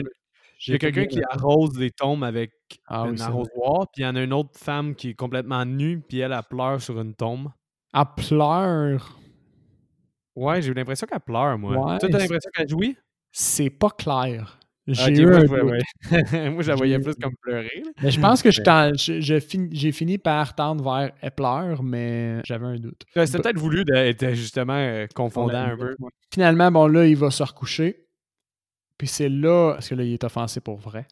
y a, quelqu'un qui arrose les tombes avec Ah un arrosoir, puis il y en a une autre femme qui est complètement nue, puis elle, elle pleure sur une tombe. Elle pleure? Ouais, j'ai eu l'impression qu'elle pleure, moi. Ouais, Toi, t'as c'est- l'impression qu'elle jouit? C'est pas clair. J'ai Ok, eu moi, un ouais. moi, je la J'ai voyais plus comme pleurer. Mais je pense que je t'en- je- je fin- j'ai fini par tendre vers elle pleure, mais j'avais un doute. C'était peut-être voulu d'être justement euh, confondant un peu. Finalement, bon, là, il va se recoucher. Puis c'est là, parce que là, il est offensé pour vrai.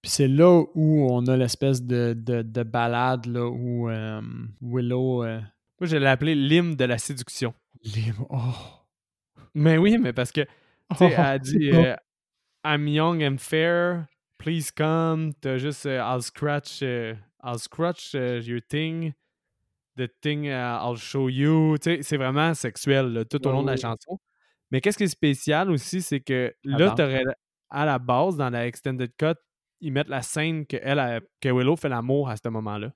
Puis c'est là où on a l'espèce de, de, de balade, là, où euh, Willow. euh, Moi, je l'ai appelé l'hymne de la séduction. Les- oh. Mais oui, mais parce que, tu sais, Oh, elle dit c'est bon. euh, I'm young and fair, please come. T'as juste euh, I'll scratch, euh, I'll scratch your thing, the thing uh, I'll show you. Tu sais, c'est vraiment sexuel là, tout au long de la chanson. Mais qu'est-ce qui est spécial aussi, c'est que là, t'aurais à la base, dans la extended cut, ils mettent la scène que, elle, a- que Willow fait l'amour à ce moment-là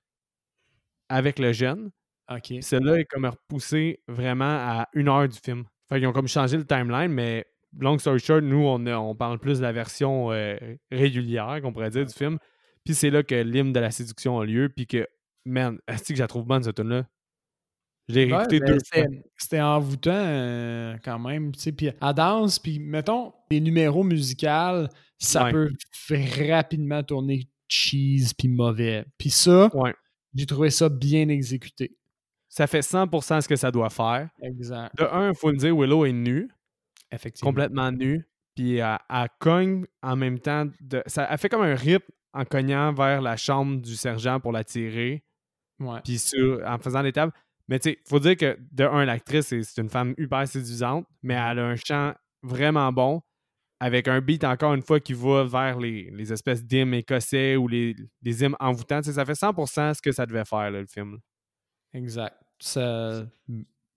avec le jeune. Ok. Celle-là est comme repoussée vraiment à une heure du film. Fait qu'ils ont comme changé le timeline, mais long story short, nous, on, parle plus de la version euh, régulière, qu'on pourrait dire, du film. Puis c'est là que l'hymne de la séduction a lieu, puis que, man, est-ce que je la trouve bonne, cette tune-là? Je l'ai Ouais, réécouté ben, deux fois. c'était- envoûtant euh, quand même. tu sais, Puis à danse, puis mettons, les numéros musicaux, ça Ouais. peut rapidement tourner cheese puis mauvais. Puis ça, Ouais. j'ai trouvé ça bien exécuté. Ça fait 100% ce que ça doit faire. Exact. De un, il faut le dire, Willow est nue, Effectivement. complètement nue, puis elle, elle cogne en même temps. De, ça, elle fait comme un rythme en cognant vers la chambre du sergent pour la tirer. Ouais. puis sur, en faisant les tables. Mais tu sais, faut dire que de un, l'actrice, c'est une femme hyper séduisante, mais elle a un chant vraiment bon, avec un beat encore une fois qui va vers les, les espèces d'hymnes écossais ou les, les hymnes envoûtants. Ça fait 100% ce que ça devait faire, là, le film. Exact. Ça,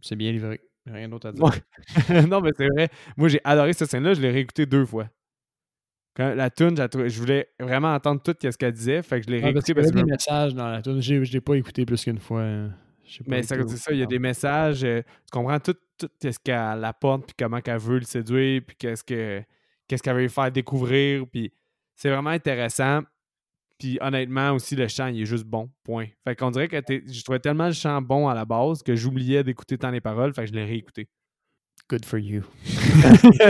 c'est bien livré. Rien d'autre à dire. Ouais. non, mais c'est vrai. Moi, j'ai adoré cette scène-là. Je l'ai réécouté deux fois. Quand la tune, je voulais vraiment entendre tout ce qu'elle disait. Fait que je l'ai Ouais, parce réécouté qu'il y parce que des messages dans la tune. Je l'ai pas écouté plus qu'une fois. hein. Pas Mais été c'est ça, il y a des messages, euh, tu comprends tout, tout ce qu'elle apporte, puis comment qu'elle veut le séduire, puis qu'est-ce que qu'est-ce qu'elle veut lui faire découvrir, puis c'est vraiment intéressant. Puis honnêtement aussi, le chant, il est juste bon, point. Fait qu'on dirait que je trouvais tellement le chant bon à la base que j'oubliais d'écouter tant les paroles, fait que je l'ai réécouté. Good for you.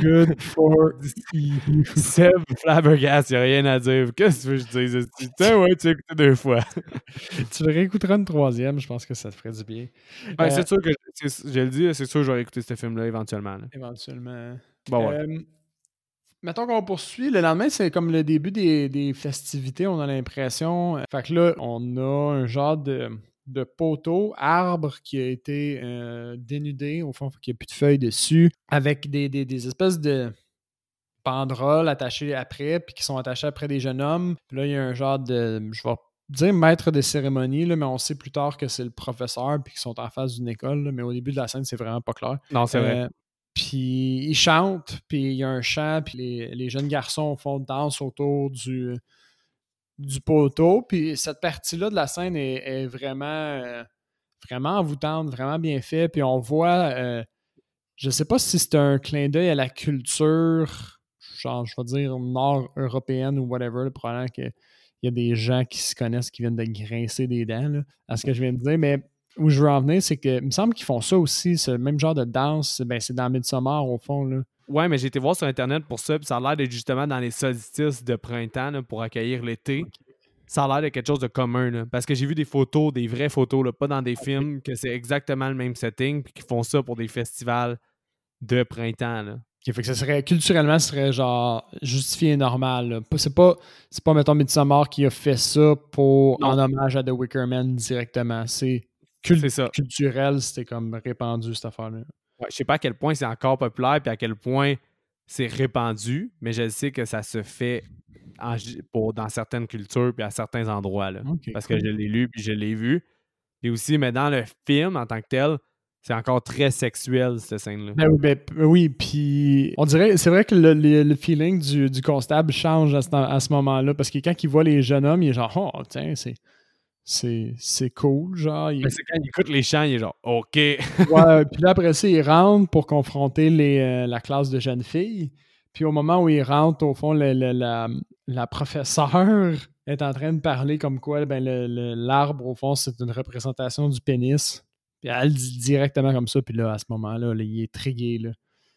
Good for you. Seb Flabbergast, il n'y a rien à dire. Qu'est-ce que tu veux que je dise? Tiens, ouais, tu l'as écouté deux fois. tu le réécouteras une troisième, je pense que ça te ferait du bien. Ben, Euh, c'est sûr que, je, le dis, c'est sûr que je vais écouter ce film-là éventuellement. là. Éventuellement. Bon, ouais. Euh, mettons qu'on poursuit. Le lendemain, c'est comme le début des, des festivités, on a l'impression. Fait que là, on a un genre de, de poteau, arbre qui a été euh, dénudé, au fond, qu'il n'y a plus de feuilles dessus, avec des, des- des espèces de banderoles attachées après, puis qui sont attachées après des jeunes hommes. Puis là, il y a un genre de, je vais dire maître de cérémonie, là, mais on sait plus tard que c'est le professeur, puis qu'ils sont en face d'une école, là, mais au début de la scène, c'est vraiment pas clair. non, c'est vrai. Puis ils chantent, puis il y a un chant, puis les, les jeunes garçons font danse autour du, du poteau. Puis cette partie-là de la scène est, vraiment, euh, vraiment envoûtante, vraiment bien fait. Puis on voit, euh, je sais pas si c'est un clin d'œil à la culture, genre, je vais dire nord-européenne ou whatever, là, probablement qu'il y a des gens qui se connaissent qui viennent de grincer des dents, à ce que je viens de dire, mais où je veux en venir, c'est que il me semble qu'ils font ça aussi, ce même genre de danse, ben, c'est dans Midsommar au fond. Là. Ouais, mais j'ai été voir sur Internet pour ça, puis ça a l'air d'être justement dans les solstices de printemps là, pour accueillir l'été. Ça a l'air de quelque chose de commun, là, parce que j'ai vu des photos, des vraies photos, là, pas dans des films, que c'est exactement le même setting, puis qu'ils font ça pour des festivals de printemps. Là. Fait que ça serait, culturellement, ce serait genre justifié et normal. C'est pas, c'est pas, mettons, Midsommar qui a fait ça pour, Non. en hommage à The Wicker Man directement. C'est ça. culturel, c'était comme répandu cette affaire-là. Ouais, je sais pas à quel point c'est encore populaire, puis à quel point c'est répandu, mais je sais que ça se fait en pour, dans certaines cultures, puis à certains endroits. Là. Parce cool. que je l'ai lu puis je l'ai vu. Et aussi, mais dans le film en tant que tel, c'est encore très sexuel, cette scène-là. Ben oui, ben, oui, puis on dirait, c'est vrai que le, le- le feeling du, du constable change à ce, à ce moment-là, parce que quand il voit les jeunes hommes, il est genre, oh, tiens, c'est, c'est, c'est cool, genre. il- Mais c'est quand il écoute les chants, il est genre OK. Ouais, puis là, après ça, il rentre pour confronter les, euh, la classe de jeunes filles. Puis au moment où il rentre, au fond, le- le- la, la professeure est en train de parler comme quoi ben, l'arbre, au fond, c'est une représentation du pénis. Puis elle dit directement comme ça. Puis là, à ce moment-là, là, il est trigué. Là.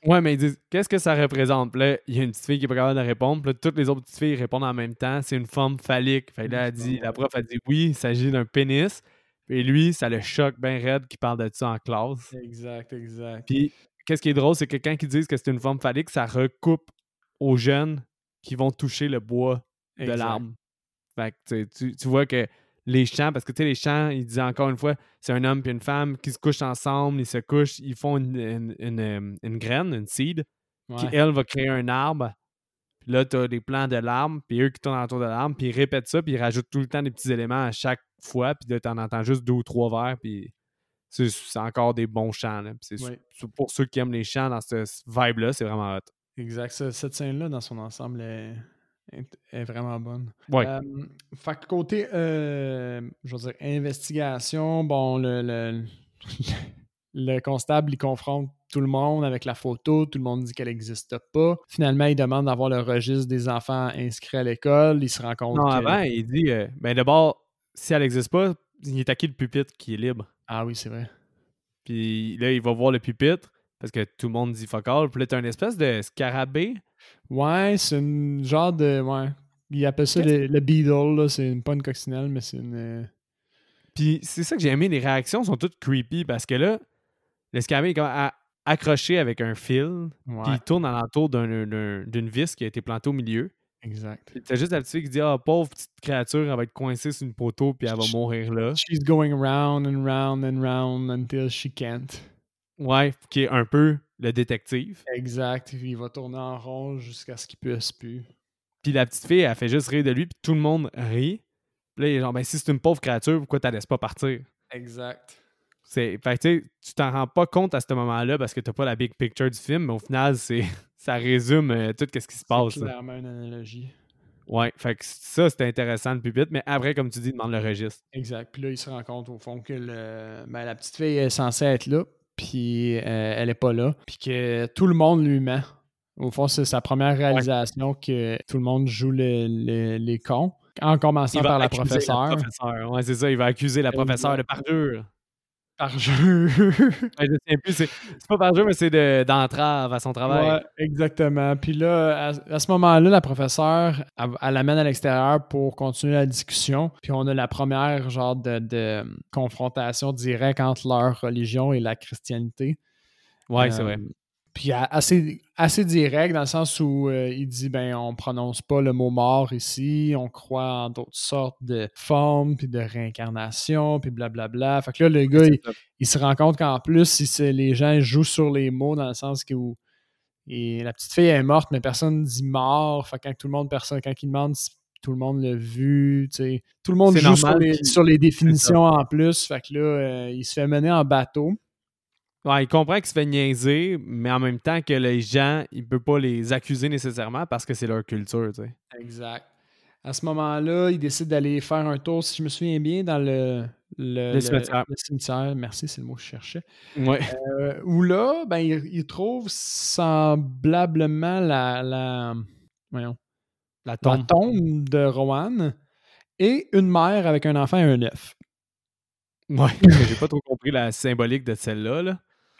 Ouais, mais ils disent qu'est-ce que ça représente? Puis là, il y a une petite fille qui est pas capable de répondre. Puis là, toutes les autres petites filles répondent en même temps. C'est une forme phallique. Fait que là, elle dit, la prof a dit oui, il s'agit d'un pénis. Et lui, ça le choque bien raide qu'il parle de ça en classe. Exact, exact. Puis, qu'est-ce qui est drôle, c'est que quand ils disent que c'est une forme phallique, ça recoupe aux jeunes qui vont toucher le bois de l'arbre. Fait que tu, tu vois que les chants, parce que tu sais, les chants, ils disent encore une fois, c'est un homme et une femme qui se couchent ensemble, ils se couchent, ils font une, une, une, euh, une graine, une seed, qui, elle, va créer un arbre. Puis là, tu as des plans de l'arbre, puis eux qui tournent autour de l'arbre, puis ils répètent ça, puis ils rajoutent tout le temps des petits éléments à chaque fois, puis là, tu en entends juste deux ou trois vers, puis c'est encore des bons chants. c'est Ouais. pour ceux qui aiment les chants dans ce vibe-là, c'est vraiment hot. Exact. Ce- Cette scène-là, dans son ensemble, est, est- est vraiment bonne. Ouais. Euh, fait que côté, euh, je veux dire, investigation, bon, le, le, le constable, il confronte tout le monde avec la photo, tout le monde dit qu'elle n'existe pas. Finalement, il demande d'avoir le registre des enfants inscrits à l'école. Il se rend compte Non, avant, il dit euh, ben d'abord, si elle n'existe pas, il est à qui le pupitre qui est libre. Ah oui, c'est vrai. Puis là, il va voir le pupitre, parce que tout le monde dit fuck all. Puis là, t'as une espèce de scarabée. Ouais, c'est une genre de... Ouais. Il appelle ça le, le beetle, là. C'est une- pas une coccinelle, mais c'est une... euh, Puis c'est ça que j'ai aimé, les réactions sont toutes creepy, parce que là, le scarabée est comme à- accroché avec un fil, puis il tourne alentour d'un- d'un- d'une vis qui a été plantée au milieu. exact. T'as juste la petite qui dit Ah, pauvre petite créature, elle va être coincée sur une poteau, puis elle va mourir là. She's going round and round and round until she can't. Ouais, qui est un peu le détective. Exact. Il va tourner en rond jusqu'à ce qu'il puisse plus. Puis la petite fille, elle fait juste rire de lui, puis tout le monde rit. Puis là, il est genre, ben si c'est une pauvre créature, pourquoi t'as laisses pas partir? Exact. C'est, fait que, tu sais, tu t'en rends pas compte à ce moment-là parce que t'as pas la big picture du film, mais au final, c'est, ça résume euh, tout ce qui se passe. C'est là. clairement une analogie. Ouais, fait que ça, c'était intéressant le pupitre, mais après, comme tu dis, demande le registre. Exact. Puis là, il se rend compte au fond que le- ben, la petite fille est censée être là, puis euh, elle est pas là, puis que tout le monde lui ment. Au fond, c'est sa première réalisation que tout le monde joue le- le- les cons. En commençant par la professeure. professeure. Ouais, c'est ça, il va accuser la professeure de parjure. Par jeu. Ouais, je sais plus, c'est, pas parjure, mais c'est de, d'entrave à son travail. Ouais, exactement. Puis là, à, à ce moment-là, la professeure, elle, elle l'amène à l'extérieur pour continuer la discussion. Puis on a la première genre de, de confrontation directe entre leur religion et la christianité. Ouais, c'est Euh, vrai. Puis assez, assez direct dans le sens où euh, il dit ben on prononce pas le mot mort ici, on croit en d'autres sortes de formes puis de réincarnation puis blablabla. Fait que là le gars il, se rend compte qu'en plus si c'est- les gens jouent sur les mots dans le sens que où- et la petite fille est morte mais personne dit mort. Fait que quand tout le monde personne quand il demande si tout le monde l'a vu, tu sais, tout le monde joue les, sur les définitions en plus. Fait que là euh, il se fait mener en bateau. Ouais, il comprend qu'il se fait niaiser, mais en même temps que les gens, il peut pas les accuser nécessairement parce que c'est leur culture, tu sais. Exact. À ce moment-là, il décide d'aller faire un tour, si je me souviens bien, dans le, le, Le cimetière. le cimetière. Merci, c'est le mot que je cherchais. Ouais. Euh, où là, ben, il, il trouve semblablement la, la, voyons, La tombe de Rowan et une mère avec un enfant et un œuf. Ouais. J'ai pas trop compris la symbolique de celle-là, là.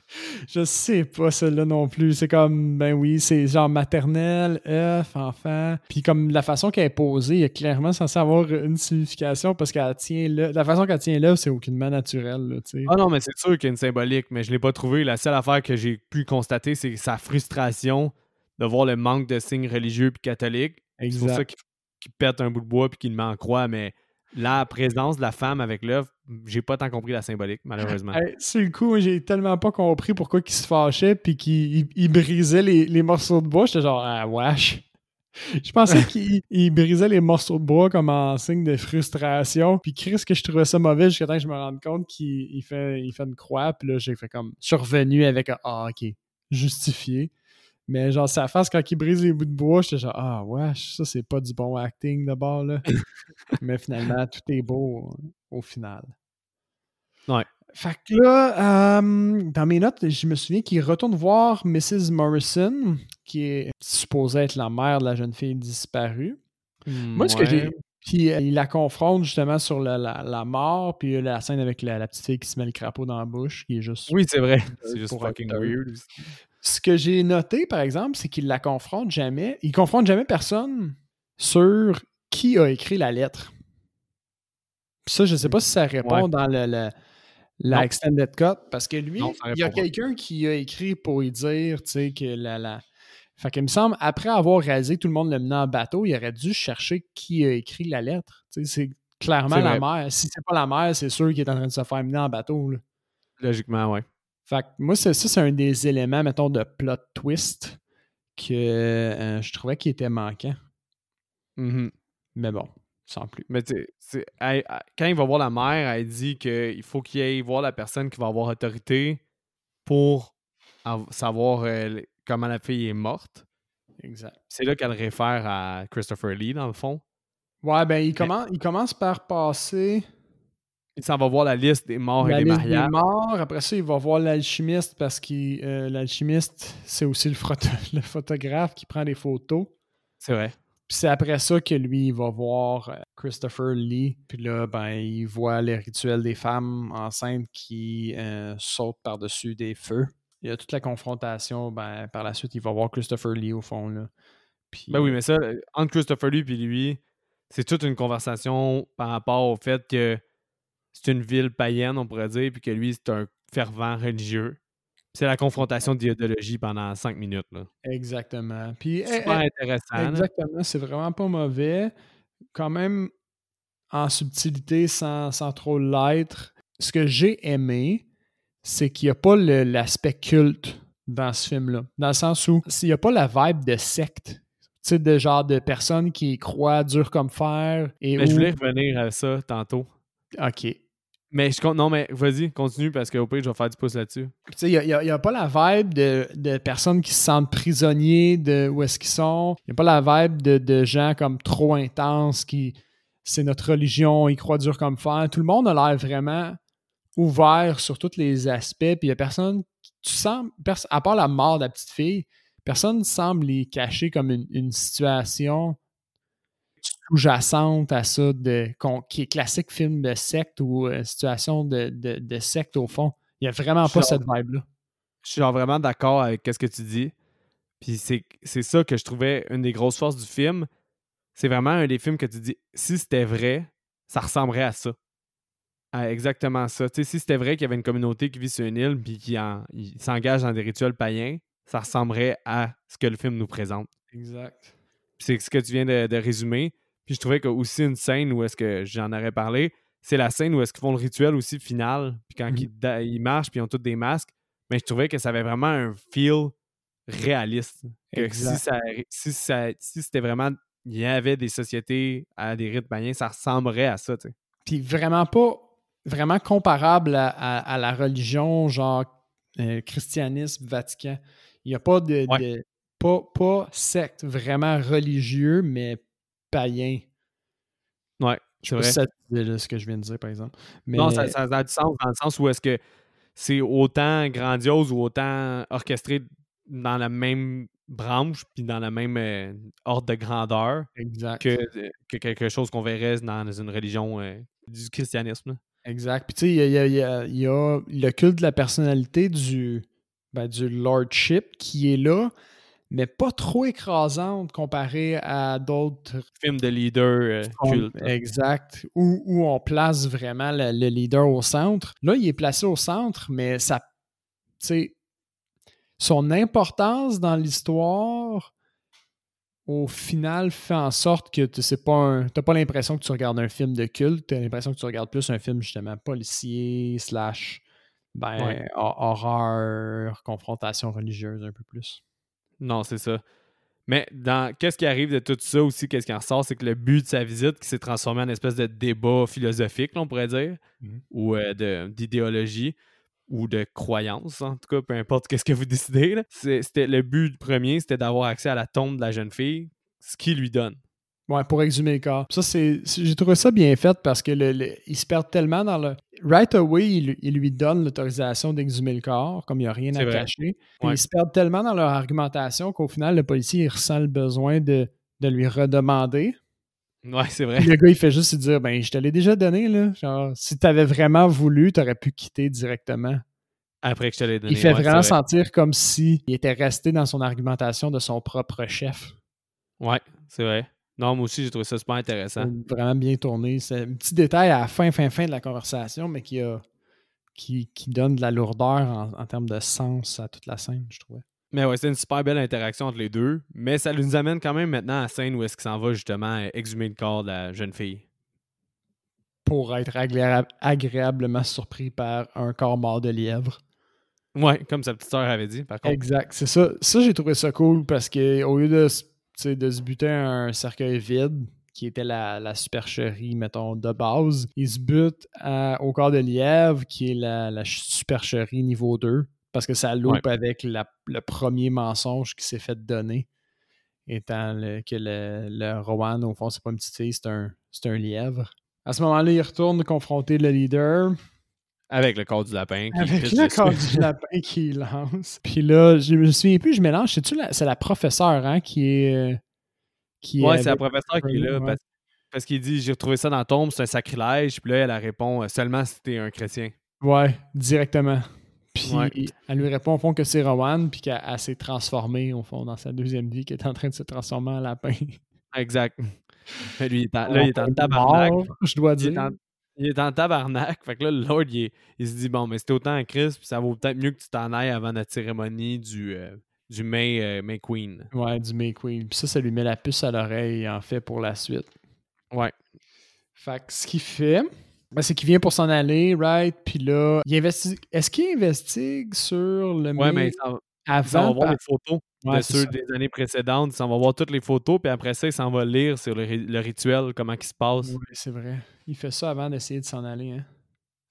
Je sais pas celle-là non plus. C'est comme, ben oui, c'est genre maternelle, œuf, enfant. Puis comme la façon qu'elle est posée, il a clairement censé avoir une signification parce qu'elle tient là. La façon qu'elle tient là, c'est aucunement naturel, là. Ah non, mais c'est sûr qu'il y a une symbolique, mais je l'ai pas trouvé. La seule affaire que j'ai pu constater, c'est sa frustration de voir le manque de signes religieux puis catholiques. C'est pour ça qu'il qu'il pète un bout de bois puis qu'il le met en croix, mais la présence de la femme avec l'œuf, j'ai pas tant compris la symbolique, malheureusement. Hey, sur le coup, j'ai tellement pas compris pourquoi il se fâchait puis qu'il il- il brisait les, les morceaux de bois. J'étais genre, ah, wesh. Je pensais qu'il il brisait les morceaux de bois comme en signe de frustration. Puis Chris, que je trouvais ça mauvais jusqu'à temps que je me rende compte qu'il il fait, il fait une croix. Puis là, j'ai fait comme. Je suis revenu avec un Ah, ok, justifié. Mais genre, sa face quand il brise les bouts de bois, j'étais genre Ah, wesh, ça, c'est pas du bon acting d'abord, là. Mais finalement, tout est beau euh, au final. Ouais. Fait que là, euh, dans mes notes, je me souviens qu'il retourne voir Mrs. Morrison, qui est supposée être la mère de la jeune fille disparue. Moi, ce que j'ai. Puis euh, il la confronte justement sur la, la- la mort, puis euh, la scène avec la, la petite fille qui se met le crapaud dans la bouche, qui est juste. Oui, c'est vrai. C'est juste fucking weird. Ce que j'ai noté, par exemple, c'est qu'il la confronte jamais. Il confronte jamais personne sur qui a écrit la lettre. Ça, je sais pas si ça répond Ouais. dans le, le- la Non. extended cut, parce que lui, Non, il y a quelqu'un qui a écrit pour lui dire, tu sais, que la, la... Fait qu'il me semble, après avoir réalisé que tout le monde le menait en bateau, il aurait dû chercher qui a écrit la lettre. Tu sais, c'est clairement la mère. Si c'est pas la mère, c'est sûr qu'il est en train de se faire mener en bateau. là. Logiquement, ouais. Fait que moi, c'est- ça, c'est un des éléments, mettons, de plot twist que euh, je trouvais qui était manquant. Mhm. Mais bon, sans plus. Mais tu sais, elle- quand il va voir la mère, elle dit qu'il faut qu'il aille voir la personne qui va avoir autorité pour av- savoir euh, comment la fille est morte. Exact. C'est là qu'elle réfère à Christopher Lee, dans le fond. Ouais, ben, il commence, il commence par passer Il s'en va voir la liste des morts la et des liste des mariages. morts. Après ça, il va voir l'alchimiste parce que l'alchimiste, c'est aussi le, photo- le photographe qui prend des photos. C'est vrai. Puis c'est après ça que lui, il va voir euh, Christopher Lee. Puis là, ben, il voit les rituels des femmes enceintes qui euh, sautent par-dessus des feux. Il y a toute la confrontation. Ben, par la suite, il va voir Christopher Lee au fond. Là. Puis, Ben oui, mais ça, euh, entre Christopher Lee et lui, c'est toute une conversation par rapport au fait que c'est une ville païenne, on pourrait dire, puis que lui, c'est un fervent religieux. C'est la confrontation d'idéologie pendant cinq minutes. Là. Exactement. Puis, eh, Super eh, intéressant. Exactement, c'est vraiment pas mauvais. Quand même en subtilité sans, sans trop l'être. Ce que j'ai aimé, c'est qu'il n'y a pas l'aspect culte dans ce film-là. Dans le sens où il n'y a pas la vibe de secte. Tu sais, de genre de personnes qui croient dur comme fer. Et Mais je voulais revenir à ça tantôt. OK. Mais je. Non, mais vas-y, continue parce qu'au pire, je vais faire du pouce là-dessus. Il n'y a, pas la vibe de, de personnes qui se sentent prisonniers de où est-ce qu'ils sont. Il n'y a pas la vibe de, de gens comme trop intenses qui. C'est notre religion, ils croient dur comme fer. Tout le monde a l'air vraiment ouvert sur tous les aspects. Puis il n'y a personne. Tu sens. à part la mort de la petite fille, personne ne semble les cacher comme une, une situation sous-jacente à ça, de, qui est classique film de secte ou euh, situation de, de, de secte au fond. Il n'y a vraiment pas cette vibe-là. Je suis genre vraiment d'accord avec ce que tu dis. Puis c'est c'est ça que je trouvais une des grosses forces du film. C'est vraiment un des films que tu dis, si c'était vrai, ça ressemblerait à ça. À exactement ça. Tu sais, si c'était vrai qu'il y avait une communauté qui vit sur une île puis qui s'engage dans des rituels païens, ça ressemblerait à ce que le film nous présente. Exact. C'est ce que tu viens de, de résumer. Puis je trouvais que aussi une scène où est-ce que j'en aurais parlé, c'est la scène où est-ce qu'ils font le rituel aussi final. Puis quand Mhm. ils, ils marchent puis ils ont tous des masques. Mais je trouvais que ça avait vraiment un feel réaliste. Que Exact. si ça, si ça- si c'était vraiment il y avait des sociétés à des rites païens, ça ressemblerait à ça, tu sais. Puis vraiment pas vraiment comparable à, à- à la religion, genre euh, christianisme, Vatican. Il n'y a pas de, Ouais. de- pas, pas secte vraiment religieux, mais païen. Ouais, Je c'est vrai. ça ce que je viens de dire, par exemple. Mais, Non, ça, ça a du sens dans le sens où est-ce que c'est autant grandiose ou autant orchestré dans la même branche puis dans la même euh, ordre de grandeur Exact. que, que quelque chose qu'on verrait dans une religion euh, du christianisme. là. Exact. Puis tu sais, y y y il y a le culte de la personnalité du, ben, du lordship qui est là, mais pas trop écrasante comparé à d'autres Film de leader euh. Exact. Où, où on place vraiment le, le leader au centre. Là, il est placé au centre, mais ça. Son importance dans l'histoire, au final, fait en sorte que tu sais pas pas l'impression que tu regardes un film de culte, tu as l'impression que tu regardes plus un film justement policier, slash ben, Ouais. horreur, confrontation religieuse un peu plus. Non, c'est ça. Mais dans qu'est-ce qui arrive de tout ça aussi, qu'est-ce qui en ressort, c'est que le but de sa visite qui s'est transformé en espèce de débat philosophique, là, on pourrait dire, Mhm. ou euh, d'idéologie, ou de croyance, en tout cas, peu importe qu'est-ce que vous décidez. C'était le but premier, c'était d'avoir accès à la tombe de la jeune fille, ce qui lui donne. Ouais, pour exhumer le corps. Ça, c'est, j'ai trouvé ça bien fait parce que le, le- il se perd tellement dans le. Right away, il, il lui donne l'autorisation d'exhumer le corps, comme il n'y a rien à vrai. cacher. Ouais. ils se perdent tellement dans leur argumentation qu'au final, le policier il ressent le besoin de, de lui redemander. Ouais, c'est vrai. Puis le gars, il fait juste lui dire Ben, je te l'ai déjà donné, là. Genre, si tu avais vraiment voulu, tu aurais pu quitter directement. Après que je te l'ai donné. Il fait ouais, vraiment vrai. sentir comme s'il était resté dans son argumentation de son propre chef. Ouais, c'est vrai. Non, moi aussi, j'ai trouvé ça super intéressant. Vraiment bien tourné. C'est un petit détail à la fin, fin, fin de la conversation, mais qui, a, qui, qui donne de la lourdeur en, en termes de sens à toute la scène, je trouvais. Mais ouais, c'est une super belle interaction entre les deux. Mais ça nous amène quand même maintenant à la scène où est-ce qu'il s'en va justement exhumer le corps de la jeune fille. Pour être agréa- agréablement surpris par un corps mort de lièvre. Ouais, comme sa petite sœur avait dit, par contre. Exact, c'est ça. Ça, j'ai trouvé ça cool parce que au lieu de, s- tu sais, de se buter un cercueil vide, qui était la, la supercherie, mettons, de base, il se bute à- au corps de lièvre, qui est la, la supercherie niveau 2, parce que ça loupe avec la- le premier mensonge qui s'est fait donner, étant le- que le, le Rowan, au fond, c'est pas une petite fille, c'est un, c'est un lièvre. À ce moment-là, il retourne confronter le leader. Avec le corps du lapin. qui Avec le corps du lapin qui lance. Puis là, je me souviens plus, je mélange. C'est-tu la, c'est la professeure hein, qui est. euh, Qui Ouais, est c'est la professeure qui est là. Ouais. Parce, parce qu'il dit J'ai retrouvé ça dans la tombe, c'est un sacrilège. Puis là, elle répond euh, Seulement si t'es un chrétien. Ouais, directement. Puis Ouais. elle lui répond au fond que c'est Rowan, puis qu'elle elle s'est transformée au fond dans sa deuxième vie, qui est en train de se transformer en lapin. Exact. Lui, il est en- là, il est en tabarnak. Je dois Il est, dire. en, il est en tabarnak. Fait que là, le Lord, il, il se dit Bon, mais c'était autant à Christ, puis ça vaut peut-être mieux que tu t'en ailles avant notre cérémonie du, euh, du May, euh, May Queen. Ouais, du May Queen. Puis ça, ça lui met la puce à l'oreille, en fait, pour la suite. Ouais. Fait que ce qu'il fait, ben, c'est qu'il vient pour s'en aller, right? Puis là, il investigue. Est-ce qu'il investigue sur le Ouais, May mais il s'en- il s'en avant? va voir par- les photos Ouais, de ceux ça. des années précédentes. Il s'en va voir toutes les photos, puis après ça, il s'en va lire sur le, ri- le rituel, comment il se passe. Oui, c'est vrai. Il fait ça avant d'essayer de s'en aller. Hein?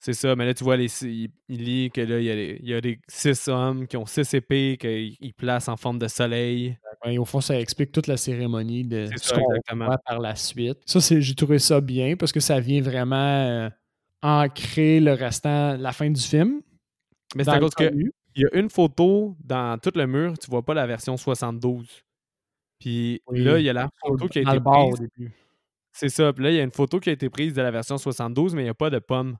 C'est ça, mais là, tu vois, les, il, il lit que là, il y, a les- il y a des six hommes qui ont six épées qu'ils ils placent en forme de soleil. Ouais, au fond, ça explique toute la cérémonie de ce ça, qu'on voit par la suite. Ça, j'ai trouvé ça bien parce que ça vient vraiment euh, ancrer le restant, la fin du film. Mais c'est à cause que. Il y a une photo dans tout le mur, tu vois pas la version 72. Puis Oui, là, il y a la photo qui a été prise. C'est ça. Puis là, il y a une photo qui a été prise de la version 72, mais il n'y a pas de pommes.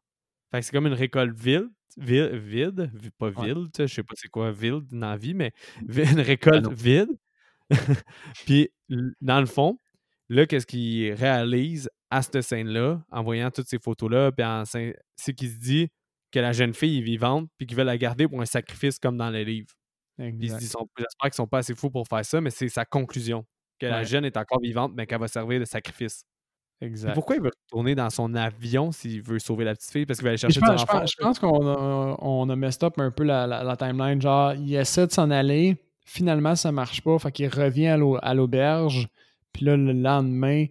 Fait que c'est comme une récolte vide. Vide, vide vi- pas Ouais. vide, tu sais, je sais pas c'est quoi vide dans la vie, mais une récolte vide. Puis, dans le fond, là, qu'est-ce qu'il réalise à cette scène-là, en voyant toutes ces photos-là, puis c'est qu'il se dit que la jeune fille est vivante, puis qu'il veut la garder pour un sacrifice comme dans les livres. J'espère qu'ils sont pas assez fous pour faire ça, mais c'est sa conclusion. Que la jeune est encore vivante, mais qu'elle va servir de sacrifice. Exact. pourquoi il veut retourner dans son avion s'il veut sauver la petite fille? Parce qu'il va aller chercher Je pense, je pense- je pense qu'on a, on a messed up un peu la, la- la timeline. Genre, il essaie de s'en aller. Finalement, ça marche pas. Fait qu'il revient à l'auberge. Puis là, le lendemain,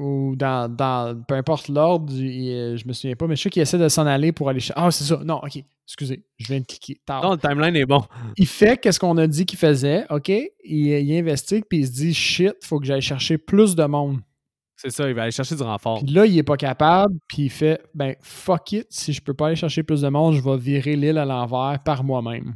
ou dans, dans peu importe l'ordre, euh, je me souviens pas, mais je sais qu'il essaie de s'en aller pour aller. ch- Ah, c'est ça. Non, ok. Excusez, je viens de cliquer. Tard. Non, le timeline est bon. Il fait qu'est-ce qu'on a dit qu'il faisait, OK? Il, il investigue, puis il se dit shit, faut que j'aille chercher plus de monde. C'est ça, il va aller chercher du renfort. Puis là, il est pas capable, puis il fait ben fuck it, si je peux pas aller chercher plus de monde, je vais virer l'île à l'envers par moi-même.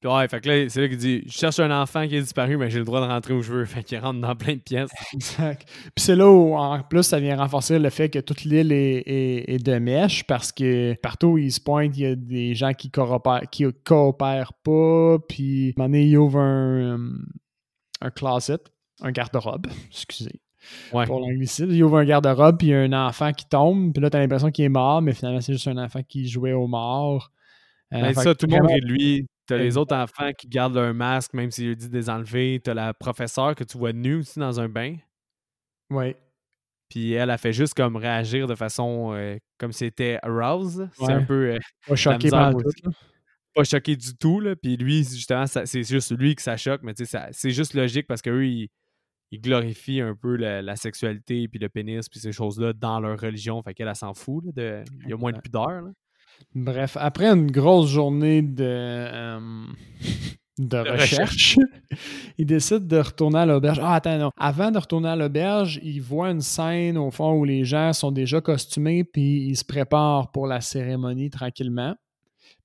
Puis ouais, fait que là, c'est là qu'il dit Je cherche un enfant qui est disparu, mais j'ai le droit de rentrer où je veux. Fait qu'il rentre dans plein de pièces. Exact. Puis c'est là où, en plus, ça vient renforcer le fait que toute l'île est, est- est de mèche parce que partout où il se pointe, il y a des gens qui coopèrent, qui coopèrent pas. Puis, à un moment donné, il ouvre un, euh, un closet, un garde-robe, excusez. Ouais. Pour l'anglicisme. Il ouvre un garde-robe, puis il y a un enfant qui tombe. Puis là, t'as l'impression qu'il est mort, mais finalement, c'est juste un enfant qui jouait au mort. Euh, Ben, ça, tout le monde de lui. T'as les autres enfants qui gardent leur masque, même s'il lui dit de les enlever. T'as la professeure que tu vois nue aussi dans un bain. Ouais. Puis elle a fait juste comme réagir de façon euh, comme si c'était aroused. C'est un peu. euh, Pas choqué par tout. là. pas choqué du tout. Là. Puis lui, justement, c'est juste lui que ça choque, mais tu sais, ça- c'est juste logique parce qu'eux, ils, ils glorifient un peu la, la sexualité, puis le pénis, puis ces choses-là dans leur religion. Fait qu'elle, elle s'en fout. là, de- il y a moins de pudeur. là. Bref, après une grosse journée de, euh, de recherche, il décide de retourner à l'auberge. Ah, attends, non. Avant de retourner à l'auberge, il voit une scène au fond où les gens sont déjà costumés puis ils se préparent pour la cérémonie tranquillement.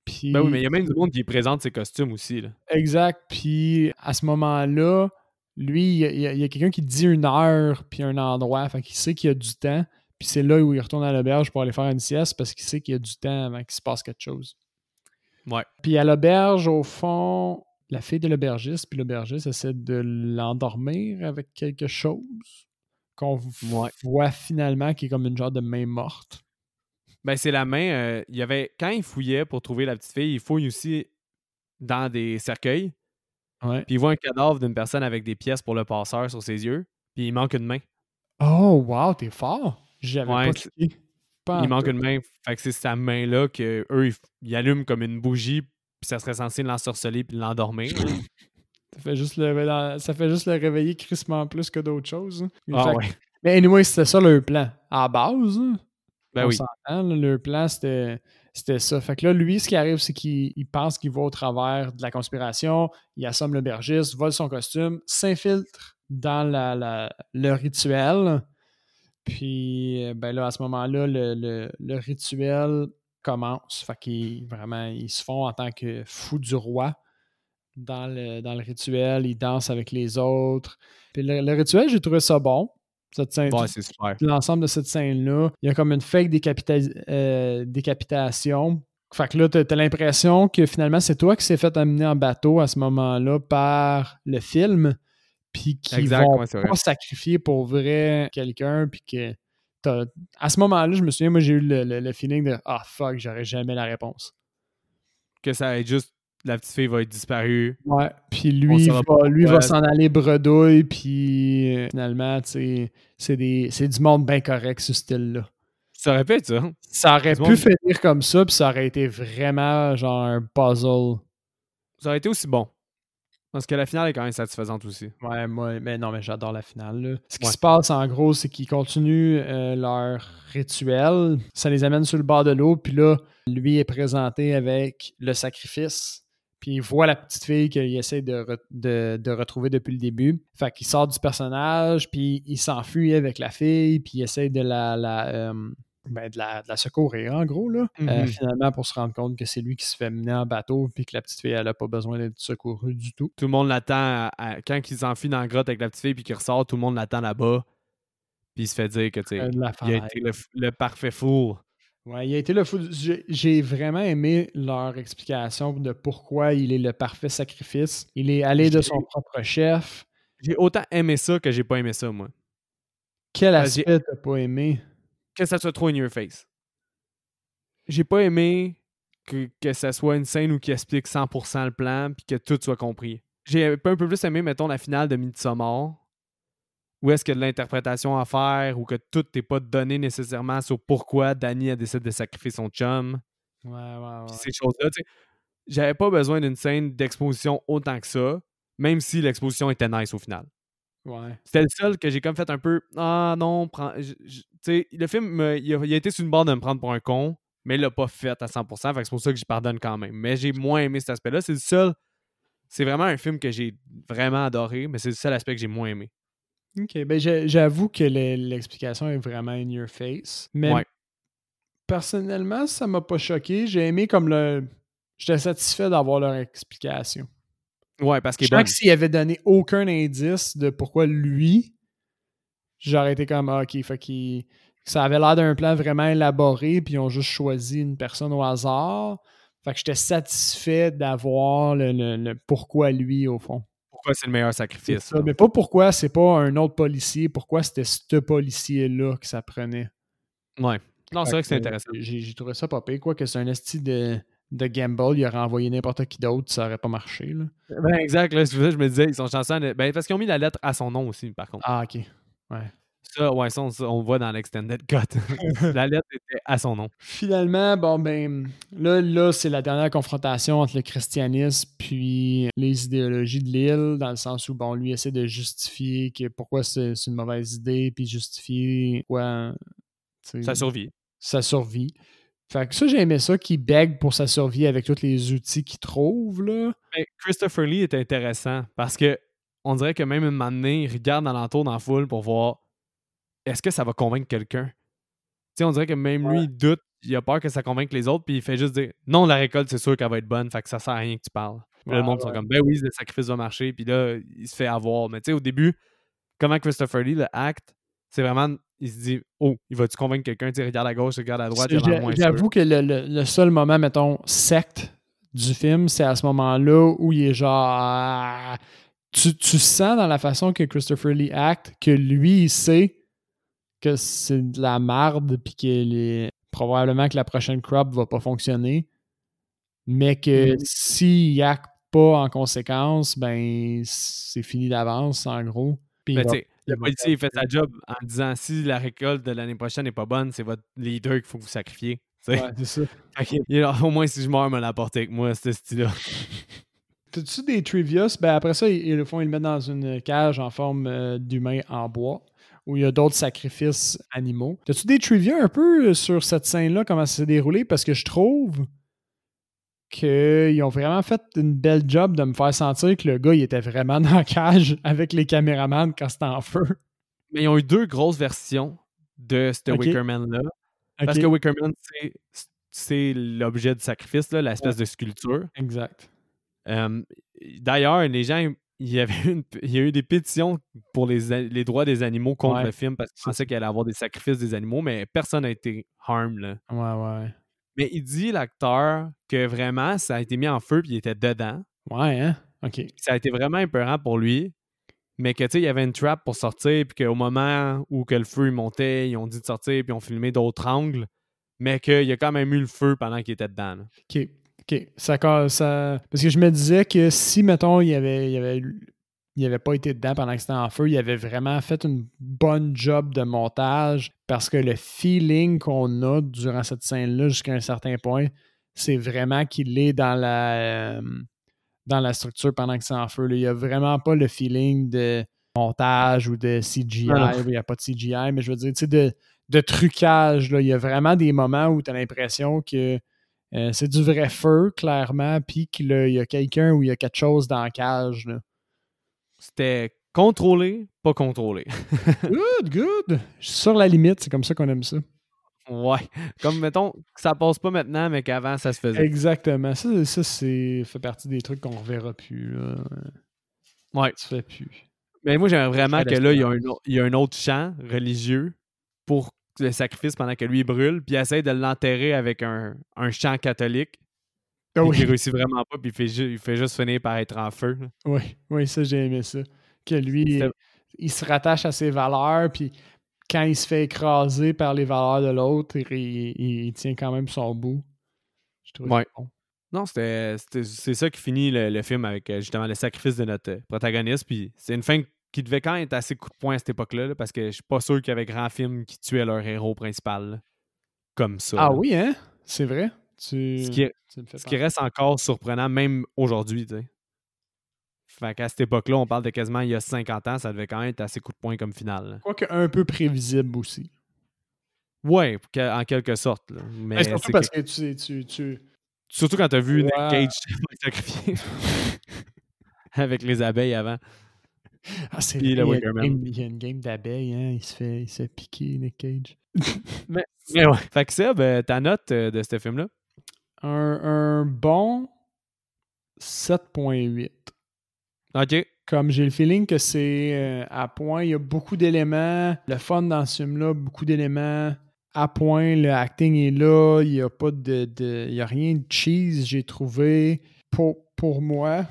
Puis, Ben oui, mais il y a même du monde qui présente ses costumes aussi. Là. Exact. Puis à ce moment-là, lui, il y a, a quelqu'un qui dit une heure puis un endroit. Fait qu'il sait qu'il y a du temps. Puis c'est là où il retourne à l'auberge pour aller faire une sieste parce qu'il sait qu'il y a du temps avant qu'il se passe quelque chose. Ouais. Puis à l'auberge, au fond, la fille de l'aubergiste, puis l'aubergiste essaie de l'endormir avec quelque chose qu'on Ouais. voit finalement qui est comme une genre de main morte. Ben, c'est la main. euh, il y avait, quand il fouillait pour trouver la petite fille, il fouille aussi dans des cercueils. Puis il voit un cadavre d'une personne avec des pièces pour le passeur sur ses yeux. Puis il manque une main. Oh, wow, t'es fort! J'avais Ouais, pas c'est- cliqué. Pas il manque tout. une main. Fait que c'est sa main-là que eux ils, ils allument comme une bougie. Puis ça serait censé l'ensorceler puis l'endormir. Ça fait juste le, ça fait juste le réveiller crissement plus que d'autres choses. hein. ah Fait- ouais. Mais anyway, c'était ça leur plan. À base, hein, Ben on oui. s'entend, leur plan, c'était c'était ça. Fait que là, lui, ce qui arrive, c'est qu'il il pense qu'il va au travers de la conspiration, il assomme l'aubergiste, vole son costume, s'infiltre dans la, la- le rituel. Puis, euh, ben là, à ce moment-là, le, le- le rituel commence. Fait qu'ils vraiment, ils se font en tant que fous du roi dans le, dans le rituel. Ils dansent avec les autres. Puis le, le rituel, j'ai trouvé ça bon. Cette scène, Ouais, c'est super. l'ensemble de cette scène-là. Il y a comme une fake décapita- euh, décapitation. Fait que là, t'as as, l'impression que finalement, c'est toi qui s'est fait amener en bateau à ce moment-là par le film, puis qui Exact, vont ouais, pas sacrifier pour vrai quelqu'un, puis que t'as- à ce moment-là, je me souviens, moi, j'ai eu le, le- le feeling de « Ah, fuck, j'aurais jamais la réponse. Que ça va être juste la petite fille va être disparue. » Ouais, puis lui, va, pas lui va s'en aller bredouille, puis euh, finalement, tu c'est du monde bien correct, ce style-là. Ça aurait pu être ça. Ça aurait pu monde- finir comme ça, puis ça aurait été vraiment genre un puzzle. Ça aurait été aussi bon. Parce que la finale est quand même satisfaisante aussi. Ouais, moi, mais non, mais j'adore la finale. là. Ce qui Ouais. se passe en gros, c'est qu'ils continuent euh, leur rituel. Ça les amène sur le bord de l'eau, puis là, lui est présenté avec le sacrifice. Puis il voit la petite fille qu'il essaie de, re- de- de retrouver depuis le début. Fait qu'il sort du personnage, puis il s'enfuit avec la fille, puis il essaie de la, la, euh, ben, de la, de la secourir, en gros. Là. Euh, Mhm. finalement, pour se rendre compte que c'est lui qui se fait mener en bateau, puis que la petite fille, elle n'a pas besoin d'être secourue du tout. Tout le monde l'attend. quand il s'enfuit dans la grotte avec la petite fille puis qu'il ressort, tout le monde l'attend là-bas. Puis il se fait dire que, tu sais, Euh, il a été le, le parfait four. Ouais, il a été le fou. J'ai vraiment aimé leur explication de pourquoi il est le parfait sacrifice. Il est allé de son propre chef. J'ai autant aimé ça que j'ai pas aimé ça, moi. Quel aspect t'as pas aimé? Que ça soit trop in your face? J'ai pas aimé que, que ça soit une scène où qui explique 100% le plan puis que tout soit compris. J'ai un peu plus aimé, mettons, la finale de Midsommar, où est-ce qu'il y a de l'interprétation à faire ou que tout n'est pas donné nécessairement sur pourquoi Danny a décidé de sacrifier son chum. Ouais, ouais, Puis ces choses-là, tu sais, j'avais pas besoin d'une scène d'exposition autant que ça, même si l'exposition était nice au final. Ouais. C'était le seul que j'ai comme fait un peu Ah non, prends. Tu sais, le film, il, a, il a été sur une barre de me prendre pour un con, mais il l'a pas fait à 100%, fait que c'est pour ça que je pardonne quand même. Mais j'ai moins aimé cet aspect-là. C'est le seul. C'est vraiment un film que j'ai vraiment adoré, mais c'est le seul aspect que j'ai moins aimé. Ok, ben j'avoue que le- l'explication est vraiment in your face. Mais Ouais. personnellement, ça m'a pas choqué. J'ai aimé comme le. J'étais satisfait d'avoir leur explication. Ouais, parce qu'il Je bon. que s'il avait donné aucun indice de pourquoi lui, j'aurais été comme ah, ok, fait qu'il- ça avait l'air d'un plan vraiment élaboré, puis ils ont juste choisi une personne au hasard. Fait que j'étais satisfait d'avoir le, le- le pourquoi lui au fond. Pourquoi c'est le meilleur sacrifice? ça, mais pas pourquoi c'est pas un autre policier, pourquoi c'était ce policier-là que ça prenait. Ouais. Non, c'est vrai que c'est intéressant. J'ai j'ai trouvé ça pas pire, quoi, que c'est un esti de, de gamble, il aurait envoyé n'importe qui d'autre, ça aurait pas marché. Là. Ben, exact, là, je me disais, ils sont chanceux. en- Ben, parce qu'ils ont mis la lettre à son nom aussi, par contre. Ah, ok. Ouais. Ça, ouais, ça, on, on le voit dans l'extended cut. la lettre était à son nom. Finalement, bon ben là, là c'est la dernière confrontation entre le christianisme puis les idéologies de l'île, dans le sens où bon, lui essaie de justifier que pourquoi c'est une mauvaise idée, puis justifier quoi Ça survit. sa survie. Fait que ça, j'ai aimé ça, qu'il bègue pour sa survie avec tous les outils qu'il trouve, là. Mais Christopher Lee est intéressant parce que on dirait que même un moment donné, il regarde alentour dans la foule pour voir est-ce que ça va convaincre quelqu'un? On dirait que même lui, il doute, il a peur que ça convainque les autres, puis il fait juste dire non, la récolte, c'est sûr qu'elle va être bonne, fait que ça sert à rien que tu parles. Puis là, le Ouais, monde sont comme ben oui, le sacrifice va marcher, puis là, il se fait avoir. Mais tu sais, au début, comment Christopher Lee le acte, c'est vraiment, il se dit oh, il va-tu convaincre quelqu'un, tu regarde à gauche, regarde à droite, il a l'air moins. J'avoue que le, le- le seul moment, mettons, secte du film, c'est à ce moment-là où il est genre. ah, tu, tu sens dans la façon que Christopher Lee acte que lui, il sait que c'est de la marde, puis que les- probablement que la prochaine crop va pas fonctionner, mais que Mhm. s'il acte pas en conséquence, ben c'est fini d'avance, en gros. Puis sais, le policier, il fait sa job en disant si la récolte de l'année prochaine n'est pas bonne, c'est votre leader qu'il faut que vous sacrifiez. Ouais, c'est ça. Là, au moins, si je meurs, me l'apporter avec moi, ce style-là. T'as-tu des trivias? Ben après ça, ils, ils le font, ils le mettent dans une cage en forme euh, d'humain en bois, où il y a d'autres sacrifices animaux. T'as-tu des trivia un peu euh, sur cette scène-là, comment ça s'est déroulé? Parce que je trouve qu'ils ont vraiment fait une belle job de me faire sentir que le gars, il était vraiment dans la cage avec les caméramans quand c'était en feu. Mais ils ont eu deux grosses versions de ce. Wickerman-là. Parce que Wickerman, c'est- l'objet du sacrifice, l'espèce de sculpture. Exact. Euh, D'ailleurs, les gens, il y, avait une- il y a eu des pétitions pour les, droits des animaux contre Ouais. le film parce qu'ils pensaient qu'il allait avoir des sacrifices des animaux, mais personne n'a été harm. Là. Ouais, ouais. Mais il dit, l'acteur, que vraiment, ça a été mis en feu puis il était dedans. Ouais, hein? OK. Ça a été vraiment épeurant pour lui. Mais que, tu sais, il y avait une trap pour sortir, puis qu'au moment où que le feu il montait, ils ont dit de sortir, puis ils ont filmé d'autres angles, mais qu'il y a quand même eu le feu pendant qu'il était dedans. là. OK. OK. Ça, ça- Parce que je me disais que si, mettons, il avait, il avait, il avait pas été dedans pendant que c'était en feu, il avait vraiment fait une bonne job de montage parce que le feeling qu'on a durant cette scène-là jusqu'à un certain point, c'est vraiment qu'il est dans la, euh, dans la structure pendant que c'est en feu. là. Il n'y a vraiment pas le feeling de montage ou de CGI. Il n'y a pas de CGI, mais je veux dire, tu sais, de, de trucage. là. Il y a vraiment des moments où tu as l'impression que euh, c'est du vrai feu, clairement, puis qu'il y a- il y a quelqu'un ou il y a quelque chose dans la cage. là. C'était contrôlé, pas contrôlé. Good, good. Sur la limite, c'est comme ça qu'on aime ça. ouais. Comme, mettons, que ça passe pas maintenant, mais qu'avant, ça se faisait. Exactement. Ça, ça c'est fait partie des trucs qu'on reverra plus. Là. Ouais. Ça se fait plus. Mais moi, j'aimerais vraiment que là, il y, a un, il y a un autre chant religieux pour le sacrifice pendant que lui il brûle, puis il essaie de l'enterrer avec un, un chant catholique. Ah oui. il réussit vraiment pas, puis il fait, ju- il fait juste finir par être en feu. Oui, oui, ça, j'ai aimé ça. Que lui, il se rattache à ses valeurs, puis quand il se fait écraser par les valeurs de l'autre, il, il- il tient quand même son bout. Je trouve Ouais. bon. Non, c'est ça qui finit le, le film avec euh, justement le sacrifice de notre euh, protagoniste. Puis c'est une fin qui devait quand même être assez coup de poing à cette époque-là, là, parce que je suis pas sûr qu'il y avait grand film qui tuait leur héros principal là, comme ça. Ah là. oui, hein? C'est vrai? Tu, Ce qui, ce reste encore surprenant, même aujourd'hui. Fait qu'à cette époque-là, on parle de quasiment il y a 50 ans, ça devait quand même être assez coup de poing comme finale. Quoique un peu prévisible aussi. Ouais, en quelque sorte. là. Mais Mais surtout parce que- que tu, tu, tu, surtout quand t'as vu Nick. Cage avec les abeilles avant. Ah, c'est il, y a une game, il y a une game d'abeilles, hein? Il se fait, il se fait piquer, Nick Cage. Mais ouais. Fait que Seb, euh, ta note euh, de ce film-là? Un, un bon 7.8. OK. Comme j'ai le feeling que c'est euh, à point, il y a beaucoup d'éléments. Le fun dans ce film-là, beaucoup d'éléments à point. Le acting est là. Il n'y a pas de, de- Il y a rien de cheese, j'ai trouvé. Pour, pour moi,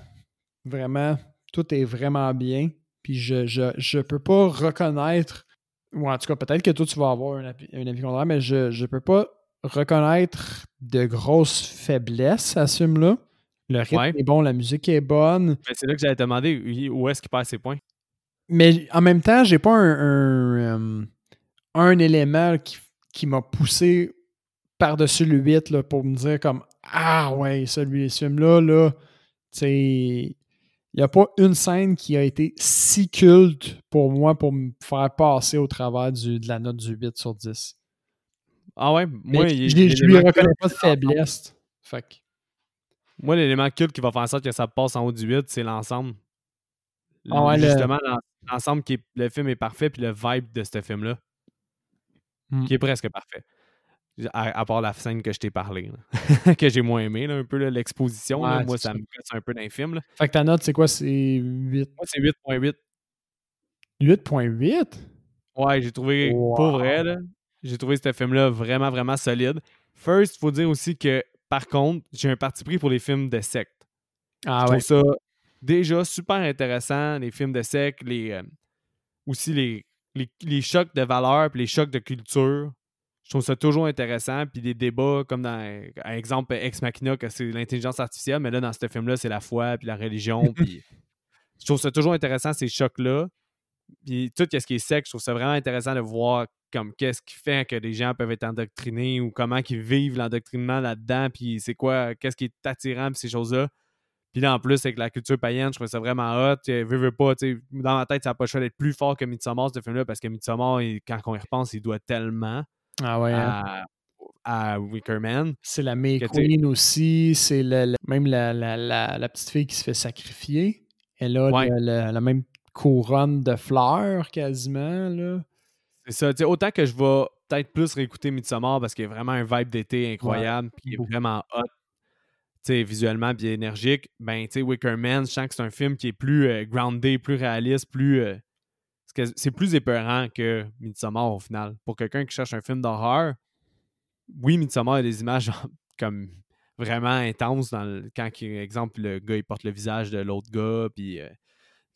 vraiment, tout est vraiment bien. Puis je, je, je peux pas reconnaître. Ou en tout cas, peut-être que toi, tu vas avoir un avis, contraire, mais je, je peux pas reconnaître de grosses faiblesses à ce film-là. Le rythme Ouais. est bon, la musique est bonne. C'est là que j'allais te demander oui, où est-ce qu'il perd ses points. Mais en même temps, j'ai pas un, un, un élément qui, qui m'a poussé par-dessus le 8 là, pour me dire comme Ah ouais, celui ce film-là, là, tu sais, il n'y a pas une scène qui a été si culte pour moi pour me faire passer au travers du, de la note du 8 sur 10. Ah ouais? Moi, je, il- je lui l'élément reconnais pas de faiblesse. Fait que, Moi, l'élément culte qui va faire en sorte que ça passe en haut du 8, c'est l'ensemble. Ah ouais, le- Justement, l'en- l'ensemble qui est, le film est parfait, puis le vibe de ce film-là, Hmm. qui est presque parfait. À, à part la scène que je t'ai parlé, là. que j'ai moins aimé, là, un peu l'exposition. Ouais, Moi, ça me casse un peu dans les films. là. fait que ta note, c'est quoi? C'est 8. Moi, c'est 8.8. 8.8? Ouais, j'ai trouvé, Wow. pour vrai, là, j'ai trouvé ce film-là vraiment, vraiment solide. First, il faut dire aussi que par contre, j'ai un parti pris pour les films de secte. Ah je ouais. trouve ça déjà super intéressant, les films de secte, les, euh, aussi les, les, les chocs de valeurs puis les chocs de culture. Je trouve ça toujours intéressant. Puis des débats comme dans, par exemple, Ex Machina, que c'est l'intelligence artificielle, mais là, dans ce film-là, c'est la foi puis la religion. puis je trouve ça toujours intéressant, ces chocs-là. Puis tout ce qui est sexe, je trouve ça vraiment intéressant de voir comme qu'est-ce qui fait que des gens peuvent être endoctrinés ou comment ils vivent l'endoctrinement là-dedans, puis c'est quoi, qu'est-ce qui est attirant, puis ces choses-là. Puis là, en plus, avec la culture païenne, je trouve ça vraiment hot. Veux, veux pas, dans ma tête, ça n'a pas le choix d'être plus fort que Midsommar, ce film-là, parce que Midsommar, il- quand on y repense, il doit tellement Ah ouais. hein. à, à Wicker Man. C'est la May Queen aussi. C'est le- même la, la- la- la petite fille qui se fait sacrifier. Elle a Ouais. le- le- la même couronne de fleurs quasiment. Là. C'est ça. tu sais, autant que je vais peut-être plus réécouter Midsommar parce qu'il y a vraiment un vibe d'été incroyable, puis il est vraiment hot, tu sais, visuellement bien énergique. Ben, tu sais, Wicker Man, je sens que c'est un film qui est plus euh, groundé, plus réaliste, plus. euh, c'est plus épeurant que Midsommar au final. Pour quelqu'un qui cherche un film d'horreur, oui, Midsommar a des images comme vraiment intenses dans le- quand, exemple, le gars il porte le visage de l'autre gars, puis euh,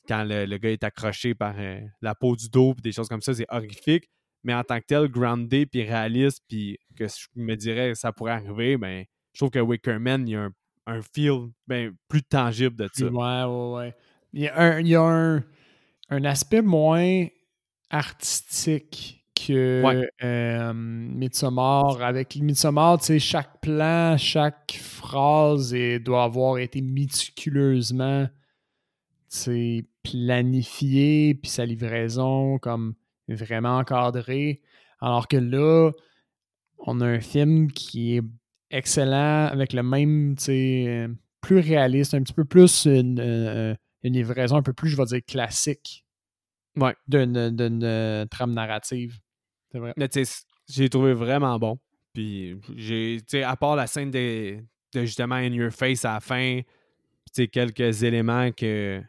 quand le, le gars est accroché par euh, la peau du dos, puis des choses comme ça, c'est horrifique. Mais en tant que tel, groundé, puis réaliste, puis que je me dirais ça pourrait arriver, ben, je trouve que Wicker Man, il y a un, un feel ben, plus tangible de ça. Ouais, ouais, ouais. Il y a un, il y a un, un aspect moins artistique que Ouais. euh, Midsommar. Avec Midsommar, tu sais, chaque plan, chaque phrase doit avoir été méticuleusement planifié, puis sa livraison comme vraiment encadrée. Alors que là, on a un film qui est excellent avec le même, tu sais, plus réaliste, un petit peu plus une, euh, une livraison un peu plus, je vais dire, classique Ouais. d'une d'une, euh, trame narrative. C'est vrai. Mais tu sais, j'ai trouvé vraiment bon. Puis j'ai, tu sais, à part la scène de, de justement In Your Face à la fin, puis tu sais, quelques éléments que,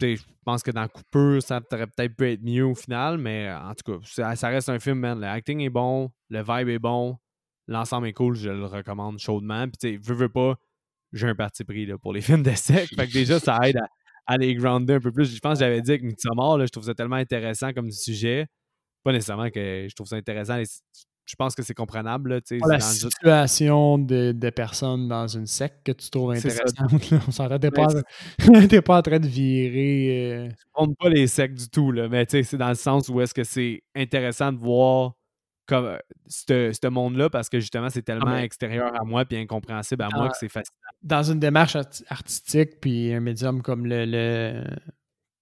je pense que dans Coupure, ça aurait peut-être pu être mieux au final, mais euh, en tout cas, ça, reste un film, man. Le acting est bon, le vibe est bon, l'ensemble est cool, je le recommande chaudement. Puis tu sais, veux, veux pas, j'ai un parti pris pour les films de sec. fait que déjà, ça aide à, à les grounder un peu plus. Je pense que j'avais dit que Midsommar, je trouve ça tellement intéressant comme sujet. Pas nécessairement que je trouve ça intéressant. Je pense que c'est comprenable. Là, la dans situation de, de personnes dans une secte que tu trouves intéressante. là. On s'entend, t'es pas, t'es pas en train de virer. euh, je prône pas les secs du tout, là, mais c'est dans le sens où est-ce que c'est intéressant de voir comme euh, ce monde-là parce que justement, c'est tellement mais- extérieur à moi puis incompréhensible à moi Ah. que c'est fascinant. dans une démarche art- artistique, puis un médium comme le, le-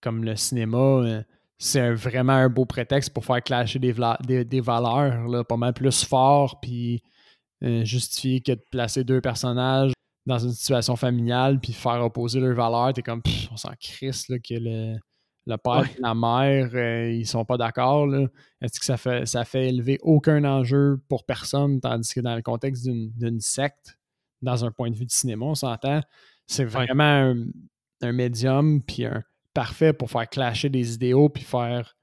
comme le cinéma, euh, c'est un- vraiment un beau prétexte pour faire clasher des, des, des valeurs là, pas mal plus fort, puis euh, justifier que de placer deux personnages dans une situation familiale, puis faire opposer leurs valeurs. T'es comme, Pff, on s'en crisse là, que le, le père Ouais. et la mère, euh, ils sont pas d'accord. là. Est-ce que ça fait, ça fait élever aucun enjeu pour personne, tandis que dans le contexte d'une d'une secte, dans un point de vue de cinéma, on s'entend, c'est Ouais. vraiment un, un médium, puis un parfait pour faire clasher des idéaux, puis faire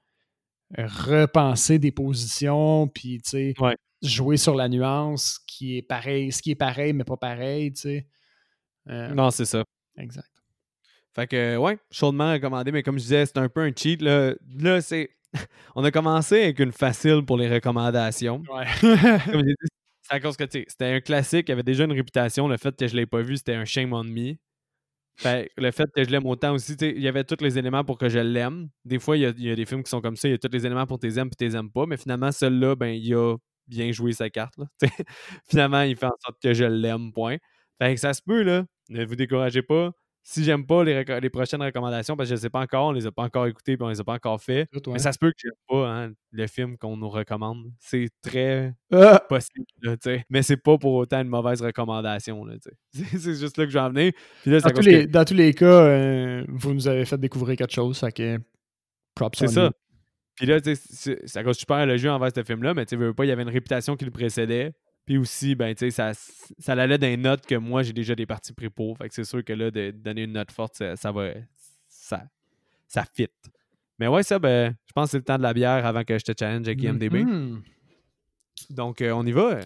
repenser des positions, puis tu sais, Ouais. jouer sur la nuance qui est pareil, ce qui est pareil, mais pas pareil, tu sais. Euh, Non, c'est ça. Exact. Fait que, ouais, chaudement recommandé, mais comme je disais, c'est un peu un cheat. Là, là c'est. On a commencé avec une facile pour les recommandations. Ouais. Comme j'ai dit, c'est à cause que, tu sais, c'était un classique, il avait déjà une réputation. Le fait que je l'ai pas vu, c'était un shame on me. Que le fait que je l'aime autant aussi, tu il y avait tous les éléments pour que je l'aime. Des fois, il y, a, des films qui sont comme ça, il y a tous les éléments pour tes aimes puis tes aimes pas, mais finalement, celui-là, ben, il a bien joué sa carte. tu finalement, il fait en sorte que je l'aime, point. Fait que ça se peut, là. Ne vous découragez pas. Si j'aime pas les, prochaines recommandations, parce que je sais pas encore, on les a pas encore écoutées puis on les a pas encore fait. Tout, ouais. Mais ça se peut que j'aime pas hein, le film qu'on nous recommande. C'est très Ah! possible, là. Mais c'est pas pour autant une mauvaise recommandation. C'est- juste là que je vais en venir. Puis là, dans, tous que- les, dans tous les cas, euh, vous nous avez fait découvrir quelque chose, fait que props C'est ça. Puis là, à cause super le jeu envers ce film-là, mais tu sais, veux pas, il y avait une réputation qui le précédait. Puis aussi, ben, tu sais, ça, ça allait d'un note que moi, j'ai déjà des parties pour. Fait que c'est sûr que là, de donner une note forte, ça, ça va. Ça, ça fit. Mais ouais, ça, ben, je pense que c'est le temps de la bière avant que je te challenge avec IMDB. Mhm. Donc, euh, on y va euh,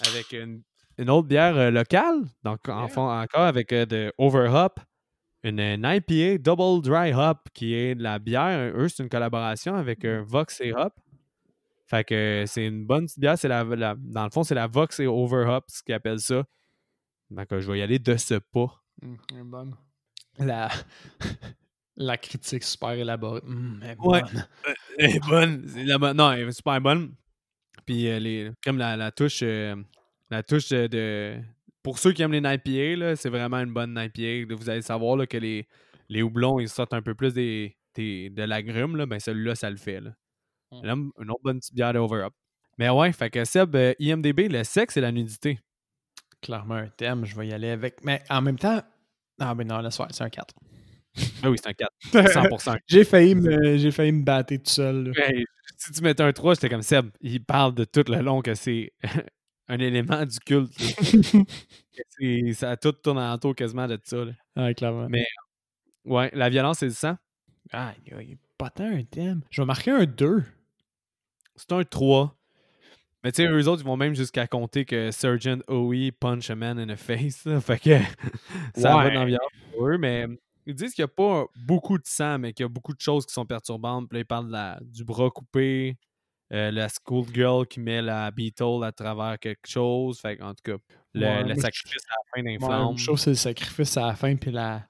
avec une une autre bière euh, locale, donc en fond, encore avec euh, de Overhop, une, une IPA Double Dry Hop qui est de la bière. Eux, c'est une collaboration avec un Vox et Hop. Fait que euh, c'est une bonne petite bière. C'est la, la- dans le fond, c'est la Vox et Overhop, ce qu'ils appellent ça. Donc, euh, je vais y aller de ce pas. Hum, bonne. La... la critique super élaborée. Hum, elle est Ouais. bonne. Elle est bonne. La Non, elle est super bonne. Puis euh, les, comme la, la touche, euh, la touche de, de- Pour ceux qui aiment les IPA, c'est vraiment une bonne IPA. Vous allez savoir là, que les, les houblons, ils sortent un peu plus des, des- de l'agrume. Ben celui-là, ça le fait. Là. Mm. Une autre bonne petite bière de Over Up. Mais ouais, fait que Seb, euh, IMDB, le sexe et la nudité. Clairement un thème, je vais y aller avec. Mais en même temps. Ah, ben non, laisse faire, c'est un 4. Ah oui, c'est un 4. 100%. j'ai failli me j'ai failli me battre tout seul. Hey, si tu mettais un 3, j'étais comme Seb. Il parle de tout le long que c'est un élément du culte. ça tout tourne autour quasiment de ça. là. Ouais, clairement. Mais- Ouais, la violence et le sang, Ah, il y a pas tant un thème. Je vais marquer un 2. C'est un 3. Mais tu sais, eux autres, ils vont même jusqu'à compter que Sergeant OE punch a man in the face. là. Fait que ça va dans violence pour eux. Mais ils disent qu'il n'y a pas beaucoup de sang, mais qu'il y a beaucoup de choses qui sont perturbantes. Puis là, ils parlent de la- du bras coupé, euh, la schoolgirl qui met la Beetle à travers quelque chose. Fait en tout cas, le, Ouais, le je- sacrifice à la fin d'un Ouais, que c'est le sacrifice à la fin, puis la.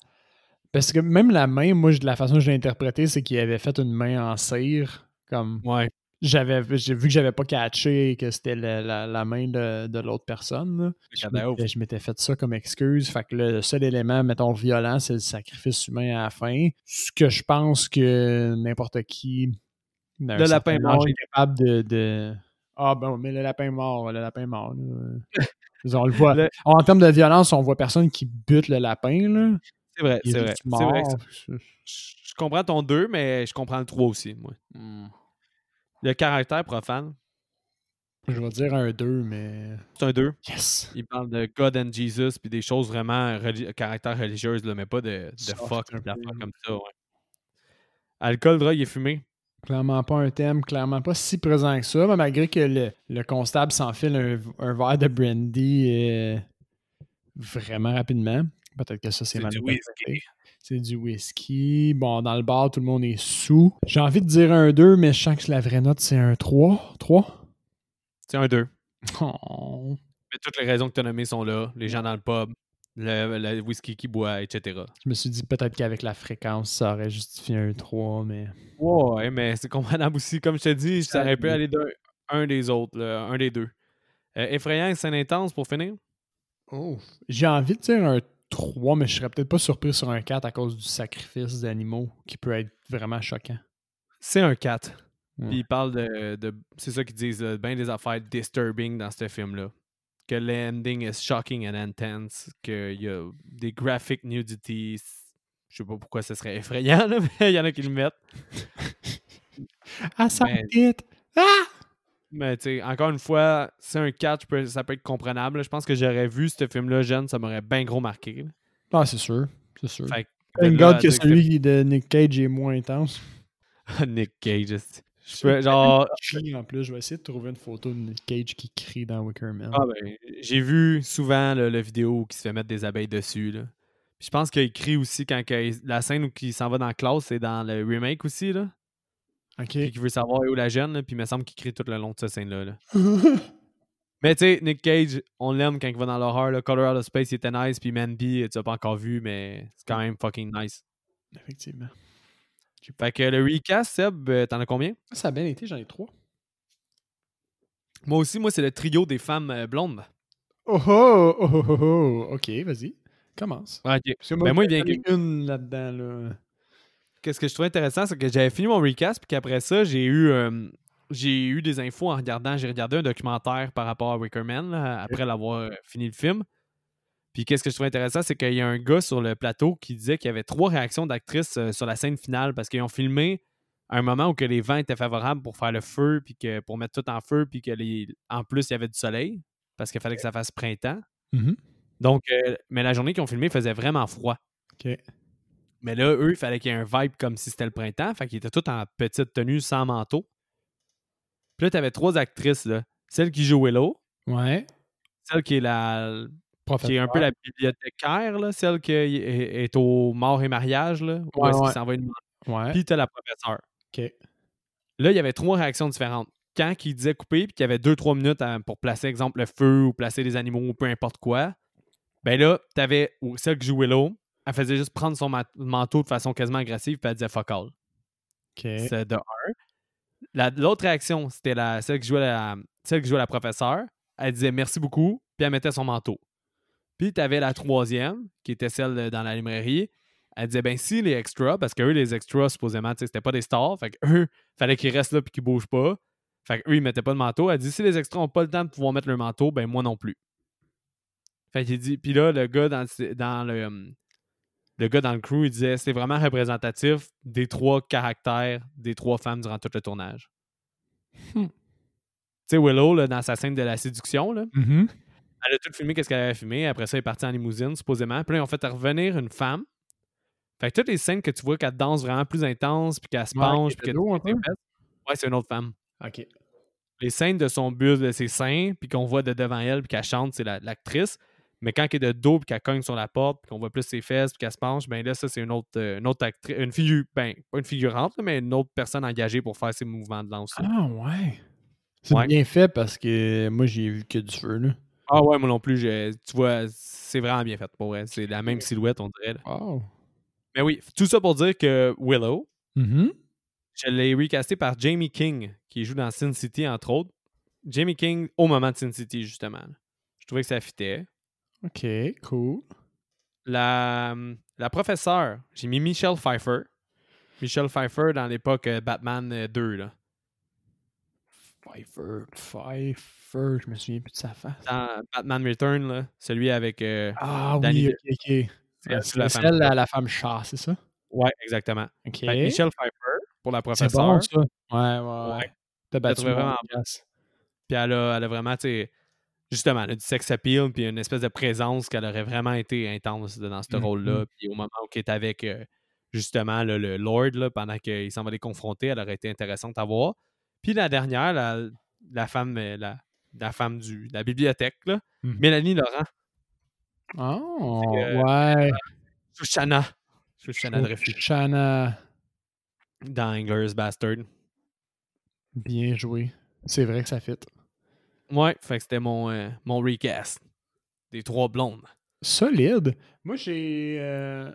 Parce que même la main, moi, de la façon que je l'ai interprété, c'est qu'il avait fait une main en cire. Comme. Ouais. J'avais j'ai vu que j'avais pas catché que c'était la, la- la main de, de l'autre personne. Je m'étais- fait ça comme excuse. Fait que le seul élément, mettons, violent, c'est le sacrifice humain à la fin. Ce que je pense que n'importe qui. Le lapin mort. est capable de, de- Ah, ben, mais le lapin mort, le lapin mort. on le voit. Le- En termes de violence, on voit personne qui bute le lapin. C'est vrai, c'est vrai. vrai. je comprends ton 2, mais je comprends le 3 aussi, moi. Hmm. Le caractère profane, Je vais dire un 2, mais. c'est un 2. Yes! Il parle de God and Jesus puis des choses vraiment caractère religieuse, là, mais pas de, de fuck, de la fuck comme ça. Ouais. Alcool, drogue et fumée? Clairement pas un thème, clairement pas si présent que ça, mais malgré que le, le constable s'enfile un, un verre de brandy euh, vraiment rapidement. Peut-être que ça, c'est mal du whisky. C'est du whisky. Bon, dans le bar, tout le monde est sous. J'ai envie de dire un 2, mais je sens que la vraie note, c'est un 3. 3? C'est un 2. Oh. Mais toutes les raisons que tu as nommées sont là. Les gens dans le pub, le, le whisky qui boit, etc. Je me suis dit peut-être qu'avec la fréquence, ça aurait justifié un 3, mais. Ouais, mais c'est comprenable aussi. Comme je te dis, ça aurait pu aller d'un un des autres, là, un des deux. Euh, effrayant et scène intense pour finir. Oh. J'ai envie de dire un 3, mais je serais peut-être pas surpris sur un 4 à cause du sacrifice d'animaux qui peut être vraiment choquant. C'est un 4. Ouais. Puis ils parlent de. de- c'est ça qu'ils disent, là, bien des affaires disturbing dans ce film-là. Que l'ending is shocking and intense. Qu'il y a des graphic nudities. Je sais pas pourquoi ce serait effrayant, là, mais il y en a qui le mettent. Ah, ça hit! Ah! Mais tu sais, encore une fois, c'est un 4, je peux- ça peut être comprenable. Je pense que j'aurais vu ce film-là jeune, ça m'aurait bien gros marqué. là. Ah, c'est sûr. C'est sûr. Fait que God que celui de Nick Cage est moins intense. Nick Cage. Je peux, genre, en plus, je vais essayer de trouver une photo de Nick Cage qui crie dans Wicker Man. Ah ben, j'ai vu souvent là, le vidéo où il se fait mettre des abeilles dessus. Là. Puis je pense qu'il crie aussi quand que- la scène où il s'en va dans la classe, c'est dans le remake aussi. Là. Ok. Puis qu'il veut savoir où la jeune, là, puis il me semble qu'il crie tout le long de cette scène-là. là. Mais tu sais, Nick Cage, on l'aime quand il va dans l'horreur. là. Colorado Space, il était nice, puis Manby, tu l'as pas encore vu, mais c'est quand même fucking nice. Effectivement. Fait que le recast, Seb, euh, t'en as combien? Ça a bien été, j'en ai trois. Moi aussi, moi, c'est le trio des femmes euh, blondes. Oh oh, oh oh oh, oh. Ok, vas-y. Commence. Ouais, ok. Parce que Ben, moi, il vient ai une là-dedans, là. Qu'est-ce que je trouvais intéressant, c'est que j'avais fini mon recast, puis qu'après ça, j'ai eu, euh, j'ai eu des infos en regardant. J'ai regardé un documentaire par rapport à Wicker Man, là, après l'avoir euh, fini le film. Puis qu'est-ce que je trouvais intéressant, c'est qu'il y a un gars sur le plateau qui disait qu'il y avait trois réactions d'actrices euh, sur la scène finale parce qu'ils ont filmé un moment où que les vents étaient favorables pour faire le feu, puis que pour mettre tout en feu, puis que les... en plus il y avait du soleil parce qu'il fallait que ça fasse printemps. Mhm. Donc, euh, mais la journée qu'ils ont filmé faisait vraiment froid. Mais là, eux, il fallait qu'il y ait un vibe comme si c'était le printemps. Fait qu'ils étaient tous en petite tenue, sans manteau. Puis là, t'avais trois actrices, là. Celle qui joue Willow, Ouais. celle qui est la qui est Professeur. un peu la bibliothécaire, là, celle qui est, est au mort et mariage, là, où Ouais, est-ce ouais. qu'il s'en va une Ouais. Puis t'as la professeure. OK. Là, il y avait trois réactions différentes. Quand il disait couper, puis qu'il y avait deux, trois minutes à- pour placer, exemple, le feu ou placer les animaux ou peu importe quoi, ben là, t'avais celle qui joue Willow, elle faisait juste prendre son ma- manteau de façon quasiment agressive, puis elle disait fuck all. C'est de un. La- L'autre réaction, c'était la, celle, qui jouait la, celle qui jouait la professeure. Elle disait merci beaucoup, puis elle mettait son manteau. Puis tu avais la troisième, qui était celle de- dans la librairie. Elle disait ben si les extras, parce qu'eux, les extras, supposément, c'était pas des stars, fait qu'eux, fallait qu'ils restent là puis qu'ils bougent pas. Fait qu'eux, ils mettaient pas de manteau. Elle dit si les extras ont pas le temps de pouvoir mettre leur manteau, ben moi non plus. Fait qu'il dit, puis là, le gars dans, le- dans le, hum, le gars dans le crew, il disait c'est vraiment représentatif des trois caractères des trois femmes durant tout le tournage. Hmm. Tu sais, Willow, là, dans sa scène de la séduction, là, Mhm. elle a tout filmé qu'est-ce qu'elle avait filmé. Après ça, elle est partie en limousine, supposément. Puis là, ils ont fait revenir une femme. Fait que toutes les scènes que tu vois qu'elle danse vraiment plus intense, puis qu'elle se Ouais, penche, qui puis était que dos un tout est peu. fait, Ouais, c'est une autre femme. OK. Les scènes de son buste, de ses seins, puis qu'on voit de devant elle, puis qu'elle chante, c'est la- l'actrice. Mais quand elle est de dos, puis qu'elle cogne sur la porte, puis qu'on voit plus ses fesses, puis qu'elle se penche, ben là, ça, c'est une autre, euh, une autre actrice, une figure, ben, pas une figurante, là, mais une autre personne engagée pour faire ces mouvements de danse. Ah, ouais. C'est Ouais. bien fait parce que moi, j'ai vu que du feu, là. Ah ouais, moi non plus, je- tu vois, c'est vraiment bien fait pour elle. C'est la même silhouette, on dirait. là. Wow. Mais oui, tout ça pour dire que Willow, Mhm. je l'ai recasté par Jamie King, qui joue dans Sin City, entre autres. Jamie King au moment de Sin City, justement. Je trouvais que ça fitait. OK, cool. La, la professeure, j'ai mis Michelle Pfeiffer. Michelle Pfeiffer dans l'époque euh, Batman euh, 2, là. Pfeiffer, Pfeiffer, je me souviens plus de sa face. Dans Batman Return, là, celui avec. euh, Ah Danny oui, ok, ok. c'est- Euh, c'est la C'est femme. celle, la, la femme chat, c'est ça? Ouais, exactement. Ok. Fait que Michelle Pfeiffer pour la c'est professeure. bon, ça. Ouais, ouais, ouais. T'as battu vraiment. Puis elle a, elle a vraiment, tu sais, justement, a du sex appeal, puis une espèce de présence qu'elle aurait vraiment été intense dans ce Mhm. rôle-là. Puis au moment où elle est avec, euh, justement, là, le Lord, là, pendant qu'il s'en va les confronter, elle aurait été intéressante à voir. Puis la dernière, la, la femme, euh, la, la femme du, de la bibliothèque, là, Mhm. Mélanie Laurent, Oh, euh, ouais. Shoshana, Shoshana Dreyfus, Shana, dans Inglourious Bastard. bien joué. C'est vrai que ça fit. Ouais, fait que c'était mon, euh, mon recast des trois blondes. Solide. Moi, j'ai euh,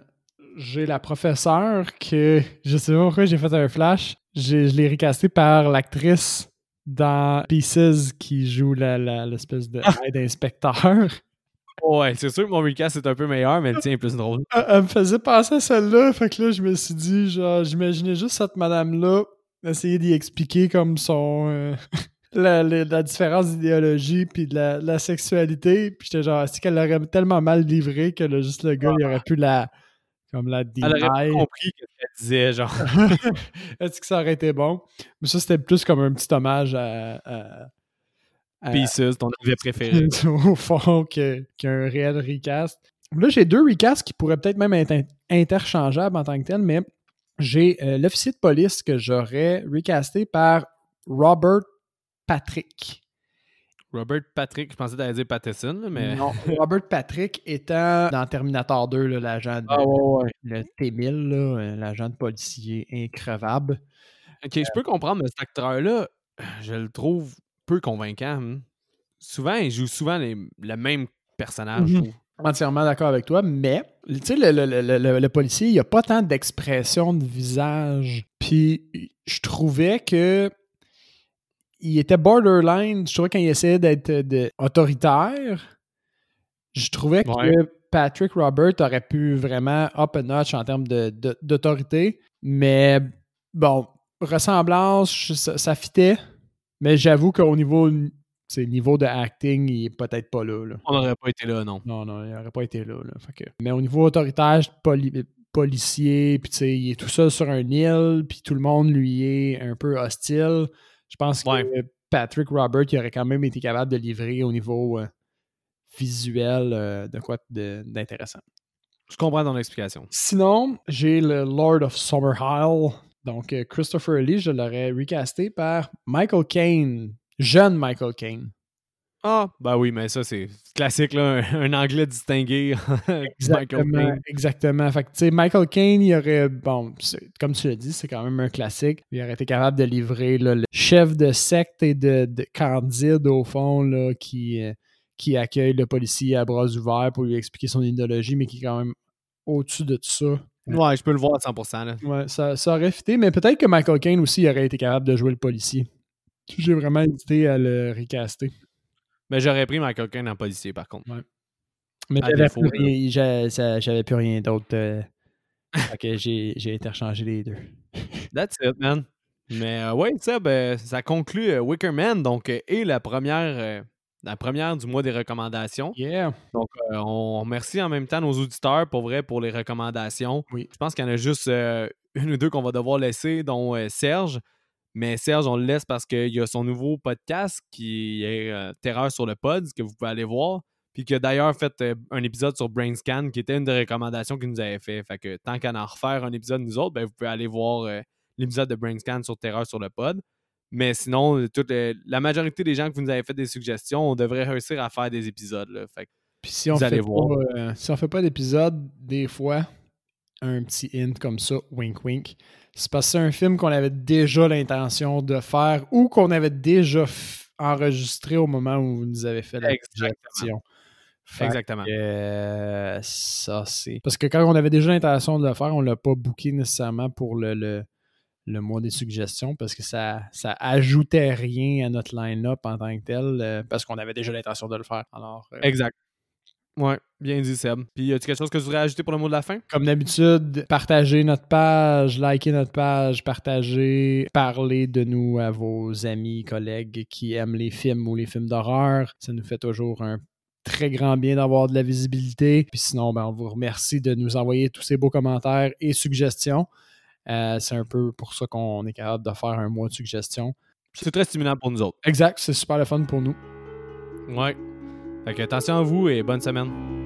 j'ai la professeure que je sais pas pourquoi j'ai fait un flash. J'ai- Je l'ai recasté par l'actrice dans Pieces qui joue la- la- l'espèce de aide inspecteur. Ouais, c'est sûr que mon recast est un peu meilleur, mais le tien est plus drôle. Elle, elle me faisait penser à celle-là. Fait que là, je me suis dit, genre, j'imaginais juste cette madame-là essayer d'y expliquer comme son. euh, la, la- la différence d'idéologie puis de la, sexualité. Puis j'étais genre, est-ce qu'elle l'aurait tellement mal livré que là, juste le gars, il aurait pu la. Comme la Elle aurait deny? compris ce qu'elle disait, genre. Est-ce que ça aurait été bon? Mais ça, c'était plus comme un petit hommage à. à- à- Pieces, ton objet préféré. au fond qu'un réel recast. Là, j'ai deux recasts qui pourraient peut-être même être in- interchangeables en tant que tel, mais j'ai euh, l'officier de police que j'aurais recasté par Robert Patrick. Robert Patrick, je pensais t'allais dire Patterson, mais. Non, Robert Patrick étant dans Terminator 2, là, l'agent de Ah, ouais, ouais. le T-1000, là, euh, l'agent de policier increvable. Ok, je peux comprendre, mais cet acteur-là, je le trouve peu convaincant. hein. Souvent, il joue souvent les- le même personnage, je Mhm. trouve. Entièrement d'accord avec toi, mais tu sais, le, le- le- le- le policier, il n'y a pas tant d'expression de visage. Puis je trouvais que il était borderline. Je trouvais quand il essayait d'être euh, autoritaire, je trouvais Ouais. que Patrick Robert aurait pu vraiment up a notch en termes de- de- d'autorité. Mais bon, ressemblance, ça, ça fitait. Mais j'avoue qu'au niveau, niveau de acting, il est peut-être pas là. là. On n'aurait pas été là, non. Non, non, il n'aurait pas été là. là. Fait que- Mais au niveau autoritaire, poli- policier, puis tu sais, il est tout seul sur un île, puis tout le monde lui est un peu hostile. Je pense que. Patrick Robert il aurait quand même été capable de livrer au niveau euh, visuel euh, de quoi d'intéressant. Je comprends ton explication. Sinon, j'ai le Lord of Summerhill. Donc, euh, Christopher Lee, je l'aurais recasté par Michael Caine, jeune Michael Caine. Ah, bah oui, mais ça, c'est classique, là, un, anglais distingué. exactement. exactement. Fait que, tu sais, Michael Caine, il aurait, bon, comme tu l'as dit, c'est quand même un classique. Il aurait été capable de livrer le chef de secte et de, Candide, au fond, là, qui, euh, qui accueille le policier à bras ouverts pour lui expliquer son idéologie, mais qui est quand même au-dessus de tout ça. Ouais, je peux le voir à 100%. Là. Ouais, ça, ça aurait fité, mais peut-être que Michael Caine aussi aurait été capable de jouer le policier. J'ai vraiment hésité à le recaster. Mais j'aurais pris Michael Caine en policier, par contre. Mais j'avais plus, rien, j'avais plus rien d'autre. Euh, ok, j'ai interchangé les deux. That's it, man. Mais euh, ouais, ça, ben, ça conclut euh, Wicker Man, donc, et la première, la première du mois des recommandations. Yeah. Donc, on remercie en même temps nos auditeurs, pour vrai, pour les recommandations. Oui. Je pense qu'il y en a juste une ou deux qu'on va devoir laisser, dont Serge. Mais Serge, on le laisse parce qu'il y a son nouveau podcast qui est euh, Terreur sur le pod, que vous pouvez aller voir. Puis qui a d'ailleurs fait euh, un épisode sur Brainscan qui était une des recommandations qu'il nous avait fait. Fait que tant qu'à en refaire un épisode nous autres, ben, vous pouvez aller voir euh, l'épisode de Brainscan sur Terreur sur le pod. Mais sinon, toute, la majorité des gens qui vous nous avez fait des suggestions, on devrait réussir à faire des épisodes. Là. Fait Puis si on, fait Pas, si on fait pas d'épisode, des fois, un petit hint comme ça, wink wink, c'est parce que c'est un film qu'on avait déjà l'intention de faire ou qu'on avait déjà enregistré au moment où vous nous avez fait la suggestion. Exactement. Euh, ça, c'est. Parce que quand on avait déjà l'intention de le faire, on ne l'a pas booké nécessairement pour le, le, mois des suggestions parce que ça, ça ajoutait rien à notre line-up en tant que tel euh, parce qu'on avait déjà l'intention de le faire. Alors, euh, exact. Ouais, bien dit, Seb. Puis, y a-tu quelque chose que tu voudrais ajouter pour le mot de la fin? Comme d'habitude, partagez notre page, likez notre page, partagez, parlez de nous à vos amis, collègues qui aiment les films ou les films d'horreur. Ça nous fait toujours un très grand bien d'avoir de la visibilité. Puis sinon, ben, on vous remercie de nous envoyer tous ces beaux commentaires et suggestions. Euh, c'est un peu pour ça qu'on est capable de faire un mois de suggestions. C'est très stimulant pour nous autres. Exact, c'est super le fun pour nous. Ouais. Fait attention à vous et bonne semaine.